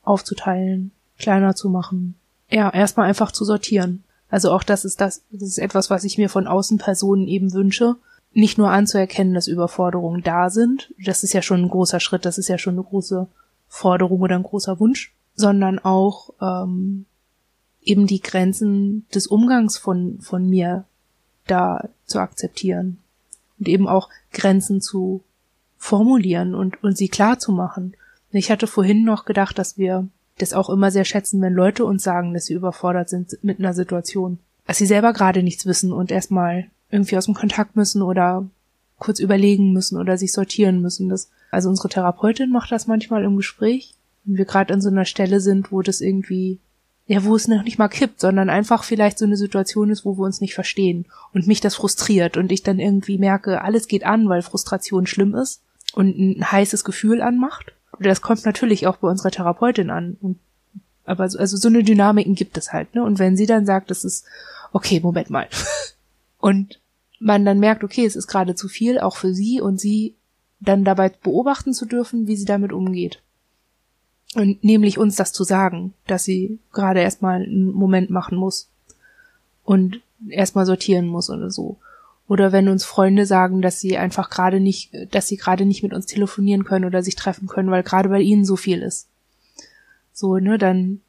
aufzuteilen, kleiner zu machen. Ja, erstmal einfach zu sortieren. Also auch das ist das, das ist etwas, was ich mir von Außenpersonen eben wünsche. Nicht nur anzuerkennen, dass Überforderungen da sind. Das ist ja schon ein großer Schritt, das ist ja schon eine große Forderung oder ein großer Wunsch, sondern auch ähm, eben die Grenzen des Umgangs von, von mir da zu akzeptieren und eben auch Grenzen zu formulieren und, und sie klar zu machen. Ich hatte vorhin noch gedacht, dass wir das auch immer sehr schätzen, wenn Leute uns sagen, dass sie überfordert sind mit einer Situation, dass sie selber gerade nichts wissen und erstmal irgendwie aus dem Kontakt müssen oder kurz überlegen müssen oder sich sortieren müssen. Das, also unsere Therapeutin macht das manchmal im Gespräch, wenn wir gerade an so einer Stelle sind, wo das irgendwie, ja, wo es noch nicht mal kippt, sondern einfach vielleicht so eine Situation ist, wo wir uns nicht verstehen und mich das frustriert und ich dann irgendwie merke, alles geht an, weil Frustration schlimm ist und ein heißes Gefühl anmacht. Das kommt natürlich auch bei unserer Therapeutin an. Und, aber so, also so eine Dynamiken gibt es halt, ne? Und wenn sie dann sagt, das ist, okay, Moment mal. und man dann merkt, okay, es ist gerade zu viel, auch für sie und sie dann dabei beobachten zu dürfen, wie sie damit umgeht. Und nämlich uns das zu sagen, dass sie gerade erstmal einen Moment machen muss und erstmal sortieren muss oder so. Oder wenn uns Freunde sagen, dass sie einfach gerade nicht, dass sie gerade nicht mit uns telefonieren können oder sich treffen können, weil gerade bei ihnen so viel ist. So, ne, dann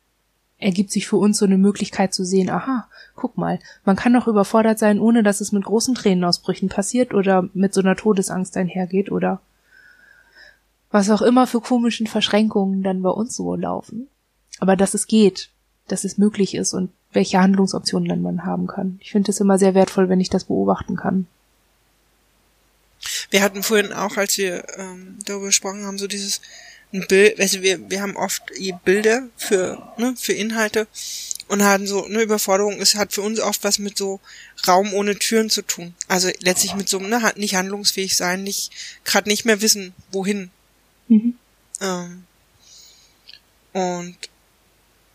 ergibt sich für uns so eine Möglichkeit zu sehen, aha, guck mal, man kann doch überfordert sein, ohne dass es mit großen Tränenausbrüchen passiert oder mit so einer Todesangst einhergeht oder was auch immer für komischen Verschränkungen dann bei uns so laufen. Aber dass es geht, dass es möglich ist und welche Handlungsoptionen dann man haben kann. Ich finde es immer sehr wertvoll, wenn ich das beobachten kann. Wir hatten vorhin auch, als wir ähm, darüber gesprochen haben, so dieses ein Bild, also wir, wir haben oft Bilder für, ne, für Inhalte und hatten so eine Überforderung ist, hat für uns oft was mit so Raum ohne Türen zu tun. Also letztlich mit so, ne, hat nicht handlungsfähig sein, nicht, gerade nicht mehr wissen, wohin. Mhm. Ähm, und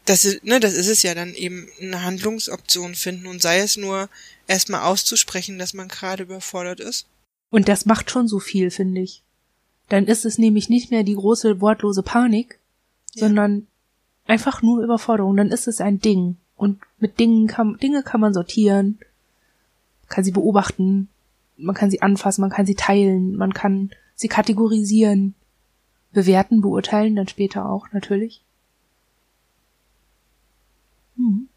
das ist, ne, das ist es ja dann eben eine Handlungsoption finden und sei es nur erstmal auszusprechen, dass man gerade überfordert ist. Und das macht schon so viel, finde ich. Dann ist es nämlich nicht mehr die große wortlose Panik, ja. sondern einfach nur Überforderung. Dann ist es ein Ding. Und mit Dingen kann, Dinge kann man sortieren, kann sie beobachten, man kann sie anfassen, man kann sie teilen, man kann sie kategorisieren, bewerten, beurteilen, dann später auch natürlich. Hm.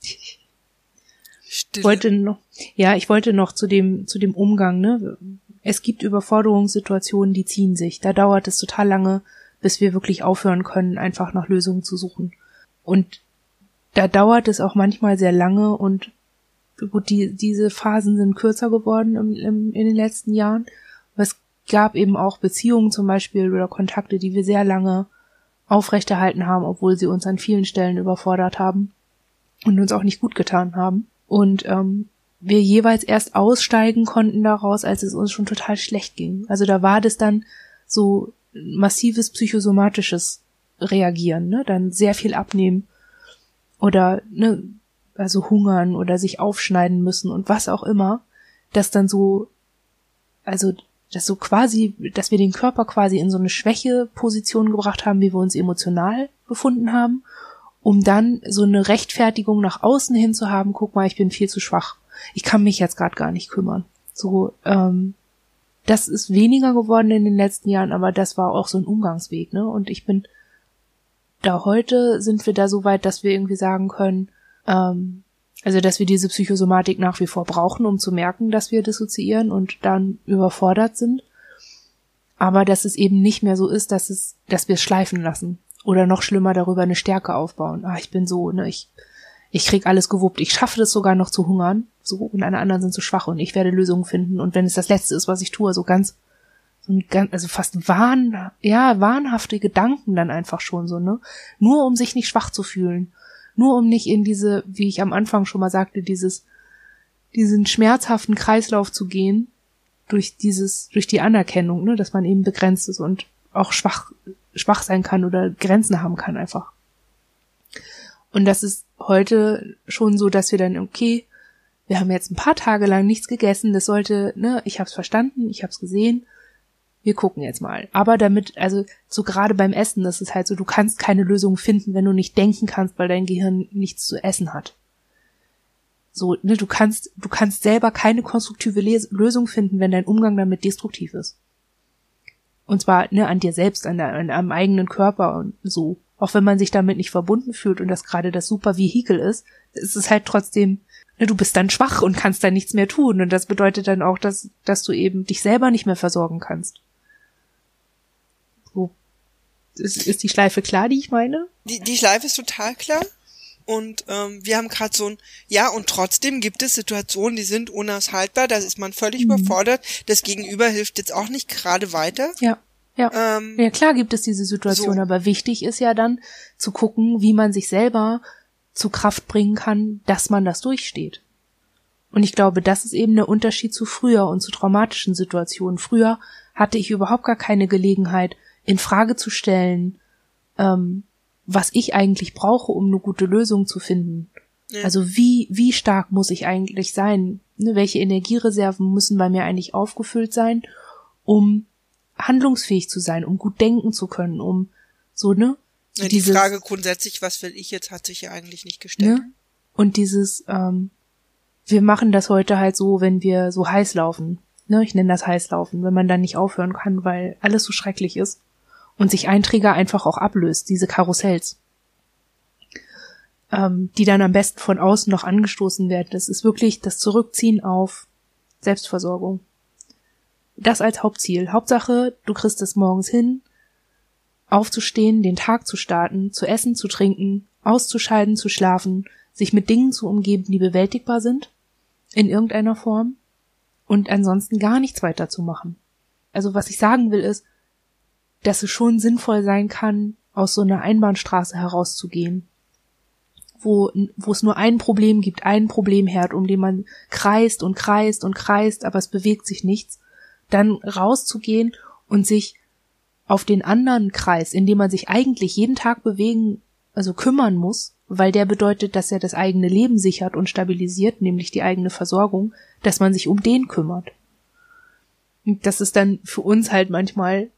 Ich wollte noch, ja, ich wollte noch zu dem, zu dem Umgang, ne? Es gibt Überforderungssituationen, die ziehen sich. Da dauert es total lange, bis wir wirklich aufhören können, einfach nach Lösungen zu suchen. Und da dauert es auch manchmal sehr lange und gut, die, diese Phasen sind kürzer geworden im, im, in den letzten Jahren. Aber es gab eben auch Beziehungen zum Beispiel oder Kontakte, die wir sehr lange aufrechterhalten haben, obwohl sie uns an vielen Stellen überfordert haben und uns auch nicht gut getan haben. Und ähm, wir jeweils erst aussteigen konnten daraus, als es uns schon total schlecht ging. Also da war das dann so massives psychosomatisches Reagieren, ne? Dann sehr viel abnehmen oder ne, also hungern oder sich aufschneiden müssen und was auch immer, das dann so, also das so quasi, dass wir den Körper quasi in so eine Schwächeposition gebracht haben, wie wir uns emotional befunden haben, um dann so eine Rechtfertigung nach außen hin zu haben, guck mal, ich bin viel zu schwach. Ich kann mich jetzt gerade gar nicht kümmern. So, ähm, das ist weniger geworden in den letzten Jahren, aber das war auch so ein Umgangsweg, ne? Und ich bin da heute sind wir da so weit, dass wir irgendwie sagen können, ähm, also, dass wir diese Psychosomatik nach wie vor brauchen, um zu merken, dass wir dissoziieren und dann überfordert sind. Aber dass es eben nicht mehr so ist, dass es, dass wir es schleifen lassen. Oder noch schlimmer darüber eine Stärke aufbauen. Ah, ich bin so, ne, ich, ich krieg alles gewuppt. Ich schaffe das sogar noch zu hungern. So, und alle anderen sind zu schwach und ich werde Lösungen finden. Und wenn es das Letzte ist, was ich tue, so ganz, so ein ganz, also fast wahn, ja, wahnhafte Gedanken dann einfach schon so, ne? Nur um sich nicht schwach zu fühlen nur um nicht in diese, wie ich am Anfang schon mal sagte, dieses, diesen schmerzhaften Kreislauf zu gehen, durch dieses, durch die Anerkennung, ne, dass man eben begrenzt ist und auch schwach, schwach sein kann oder Grenzen haben kann einfach. Und das ist heute schon so, dass wir dann, okay, wir haben jetzt ein paar Tage lang nichts gegessen, das sollte, ne, ich hab's verstanden, ich hab's gesehen, wir gucken jetzt mal. Aber damit, also so gerade beim Essen, das ist halt so, du kannst keine Lösung finden, wenn du nicht denken kannst, weil dein Gehirn nichts zu essen hat. So, ne, du kannst, du kannst selber keine konstruktive Les Lösung finden, wenn dein Umgang damit destruktiv ist. Und zwar, ne, an dir selbst, an, der, an am eigenen Körper und so. Auch wenn man sich damit nicht verbunden fühlt und das gerade das super Vehikel ist, ist es halt trotzdem, ne, du bist dann schwach und kannst dann nichts mehr tun. Und das bedeutet dann auch, dass, dass du eben dich selber nicht mehr versorgen kannst. Ist, ist die Schleife klar, die ich meine? Die, die Schleife ist total klar. Und ähm, wir haben gerade so ein, ja, und trotzdem gibt es Situationen, die sind unaushaltbar, da ist man völlig mhm. überfordert. Das Gegenüber hilft jetzt auch nicht gerade weiter. Ja. Ja. Ähm, ja, klar gibt es diese Situation, so. aber wichtig ist ja dann zu gucken, wie man sich selber zu Kraft bringen kann, dass man das durchsteht. Und ich glaube, das ist eben der Unterschied zu früher und zu traumatischen Situationen. Früher hatte ich überhaupt gar keine Gelegenheit, in Frage zu stellen, ähm, was ich eigentlich brauche, um eine gute Lösung zu finden. Ja. Also wie, wie stark muss ich eigentlich sein? Ne, welche Energiereserven müssen bei mir eigentlich aufgefüllt sein, um handlungsfähig zu sein, um gut denken zu können, um so, ne? Ja, die dieses, Frage grundsätzlich, was will ich jetzt, hat sich ja eigentlich nicht gestellt. Ne? Und dieses, ähm, wir machen das heute halt so, wenn wir so heiß laufen. Ne, ich nenne das Heißlaufen, wenn man dann nicht aufhören kann, weil alles so schrecklich ist und sich ein Trigger einfach auch ablöst, diese Karussells, ähm, die dann am besten von außen noch angestoßen werden. Das ist wirklich das Zurückziehen auf Selbstversorgung. Das als Hauptziel. Hauptsache, du kriegst es morgens hin, aufzustehen, den Tag zu starten, zu essen, zu trinken, auszuscheiden, zu schlafen, sich mit Dingen zu umgeben, die bewältigbar sind, in irgendeiner Form, und ansonsten gar nichts weiter zu machen. Also was ich sagen will ist, dass es schon sinnvoll sein kann, aus so einer Einbahnstraße herauszugehen, wo, wo es nur ein Problem gibt, einen Problemherd, um den man kreist und kreist und kreist, aber es bewegt sich nichts, dann rauszugehen und sich auf den anderen Kreis, in dem man sich eigentlich jeden Tag bewegen also kümmern muss, weil der bedeutet, dass er das eigene Leben sichert und stabilisiert, nämlich die eigene Versorgung, dass man sich um den kümmert. Und das ist dann für uns halt manchmal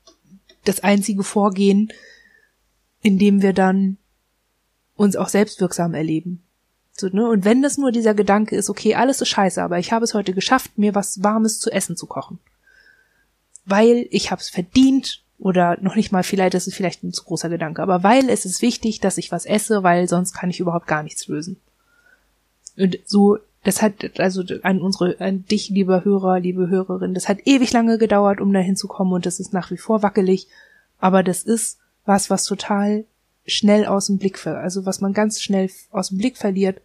das einzige Vorgehen, in dem wir dann uns auch selbstwirksam erleben. So, ne? Und wenn das nur dieser Gedanke ist, okay, alles ist scheiße, aber ich habe es heute geschafft, mir was Warmes zu essen zu kochen. Weil ich habe es verdient, oder noch nicht mal, vielleicht, das ist vielleicht ein zu großer Gedanke, aber weil es ist wichtig, dass ich was esse, weil sonst kann ich überhaupt gar nichts lösen. Und so, das hat, also an unsere, an dich, lieber Hörer, liebe Hörerin, das hat ewig lange gedauert, um da hinzukommen und das ist nach wie vor wackelig, aber das ist was, was total schnell aus dem Blick, also was man ganz schnell aus dem Blick verliert,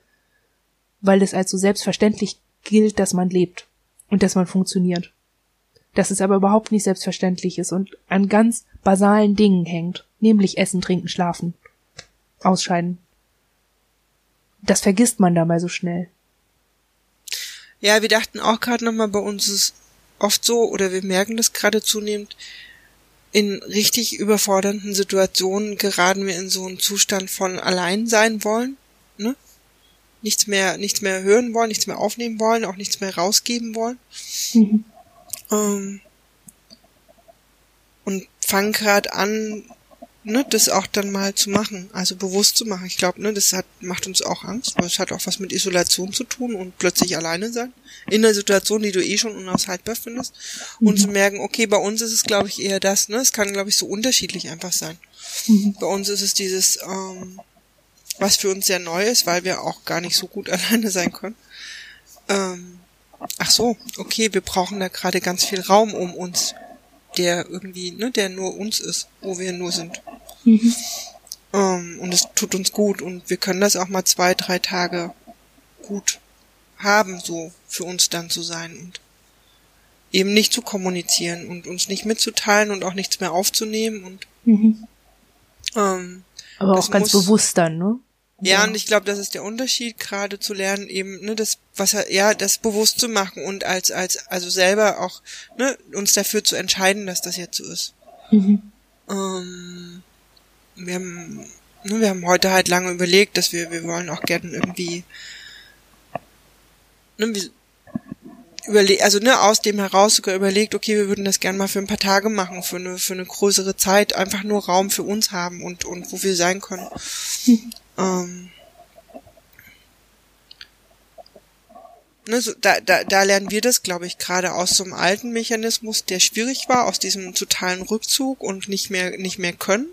weil es als so selbstverständlich gilt, dass man lebt und dass man funktioniert dass es aber überhaupt nicht selbstverständlich ist und an ganz basalen Dingen hängt, nämlich Essen, Trinken, Schlafen, Ausscheiden. Das vergisst man dabei so schnell. Ja, wir dachten auch gerade nochmal, bei uns ist oft so, oder wir merken das gerade zunehmend, in richtig überfordernden Situationen geraten wir in so einen Zustand von allein sein wollen, ne? Nichts mehr, nichts mehr hören wollen, nichts mehr aufnehmen wollen, auch nichts mehr rausgeben wollen. Mhm. Ähm, und fangen gerade an, ne, das auch dann mal zu machen, also bewusst zu machen. Ich glaube, ne, das hat, macht uns auch Angst, weil es hat auch was mit Isolation zu tun und plötzlich alleine sein. In einer Situation, die du eh schon unaushaltbar findest. Mhm. Und zu merken, okay, bei uns ist es, glaube ich, eher das, ne? Es kann, glaube ich, so unterschiedlich einfach sein. Mhm. Bei uns ist es dieses, ähm, was für uns sehr neu ist, weil wir auch gar nicht so gut alleine sein können. Ähm, ach so, okay, wir brauchen da gerade ganz viel Raum um uns, der irgendwie, ne, der nur uns ist, wo wir nur sind. Mhm. Ähm, und es tut uns gut und wir können das auch mal zwei, drei Tage gut haben, so für uns dann zu sein und eben nicht zu kommunizieren und uns nicht mitzuteilen und auch nichts mehr aufzunehmen und mhm. ähm, aber auch ganz bewusst dann, ne? Ja, und ich glaube, das ist der Unterschied, gerade zu lernen, eben, ne, das, was ja, das bewusst zu machen und als, als, also selber auch, ne, uns dafür zu entscheiden, dass das jetzt so ist. Mhm. Ähm, wir haben, ne, wir haben heute halt lange überlegt, dass wir, wir wollen auch gerne irgendwie, ne, wir, überlegt, also ne, aus dem heraus sogar überlegt, okay, wir würden das gerne mal für ein paar Tage machen, für eine, für eine größere Zeit, einfach nur Raum für uns haben und, und wo wir sein können. Mhm. Ähm, ne, so, da, da, da lernen wir das, glaube ich, gerade aus so einem alten Mechanismus, der schwierig war, aus diesem totalen Rückzug und nicht mehr, nicht mehr können.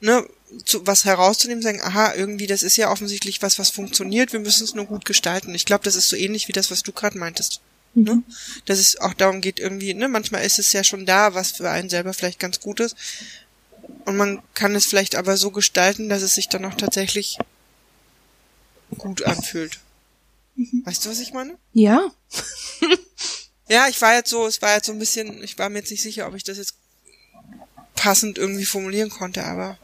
Ne, zu, was herauszunehmen, sagen, aha, irgendwie, das ist ja offensichtlich was, was funktioniert, wir müssen es nur gut gestalten. Ich glaube, das ist so ähnlich wie das, was du gerade meintest. Mhm. Ne? Dass es auch darum geht, irgendwie, ne, manchmal ist es ja schon da, was für einen selber vielleicht ganz gut ist. Und man kann es vielleicht aber so gestalten, dass es sich dann auch tatsächlich gut anfühlt. Mhm. Weißt du, was ich meine? Ja. ja, ich war jetzt so, es war jetzt so ein bisschen, ich war mir jetzt nicht sicher, ob ich das jetzt passend irgendwie formulieren konnte, aber.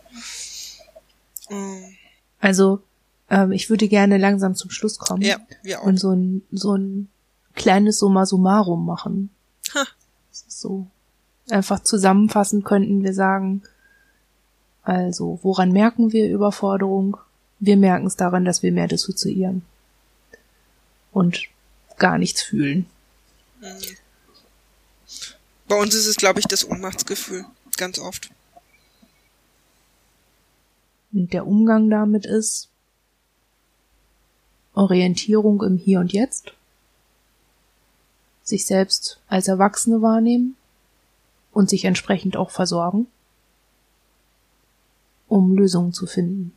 Ähm. Also, ähm, ich würde gerne langsam zum Schluss kommen. Ja, wir auch. Und so ein, so ein kleines Summa summarum machen. Ha. So. Einfach zusammenfassend könnten wir sagen, also, woran merken wir Überforderung? Wir merken es daran, dass wir mehr dissoziieren. Und gar nichts fühlen. Bei uns ist es, glaube ich, das Ohnmachtsgefühl. Ganz oft. Und der Umgang damit ist Orientierung im Hier und Jetzt, sich selbst als Erwachsene wahrnehmen und sich entsprechend auch versorgen um Lösungen zu finden.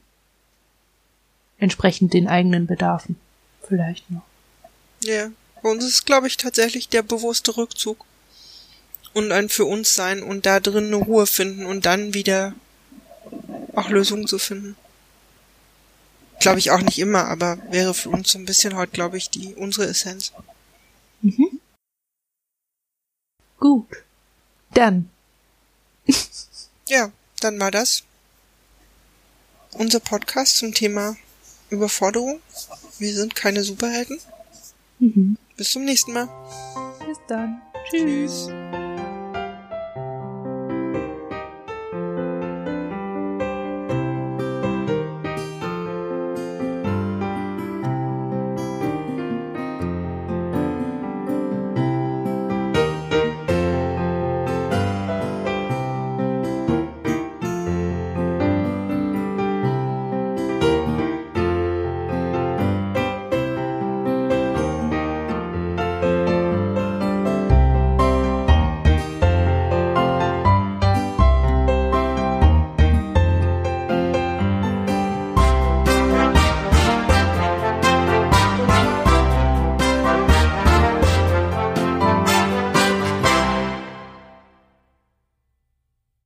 Entsprechend den eigenen Bedarfen. Vielleicht noch. Ja, bei uns ist, glaube ich, tatsächlich der bewusste Rückzug. Und ein für uns sein und da drin eine Ruhe finden und dann wieder auch Lösungen zu finden. Glaube ich auch nicht immer, aber wäre für uns so ein bisschen heute, glaube ich, die unsere Essenz. Mhm. Gut. Dann. ja, dann war das unser Podcast zum Thema Überforderung. Wir sind keine Superhelden. Mhm. Bis zum nächsten Mal. Bis dann. Tschüss. Tschüss.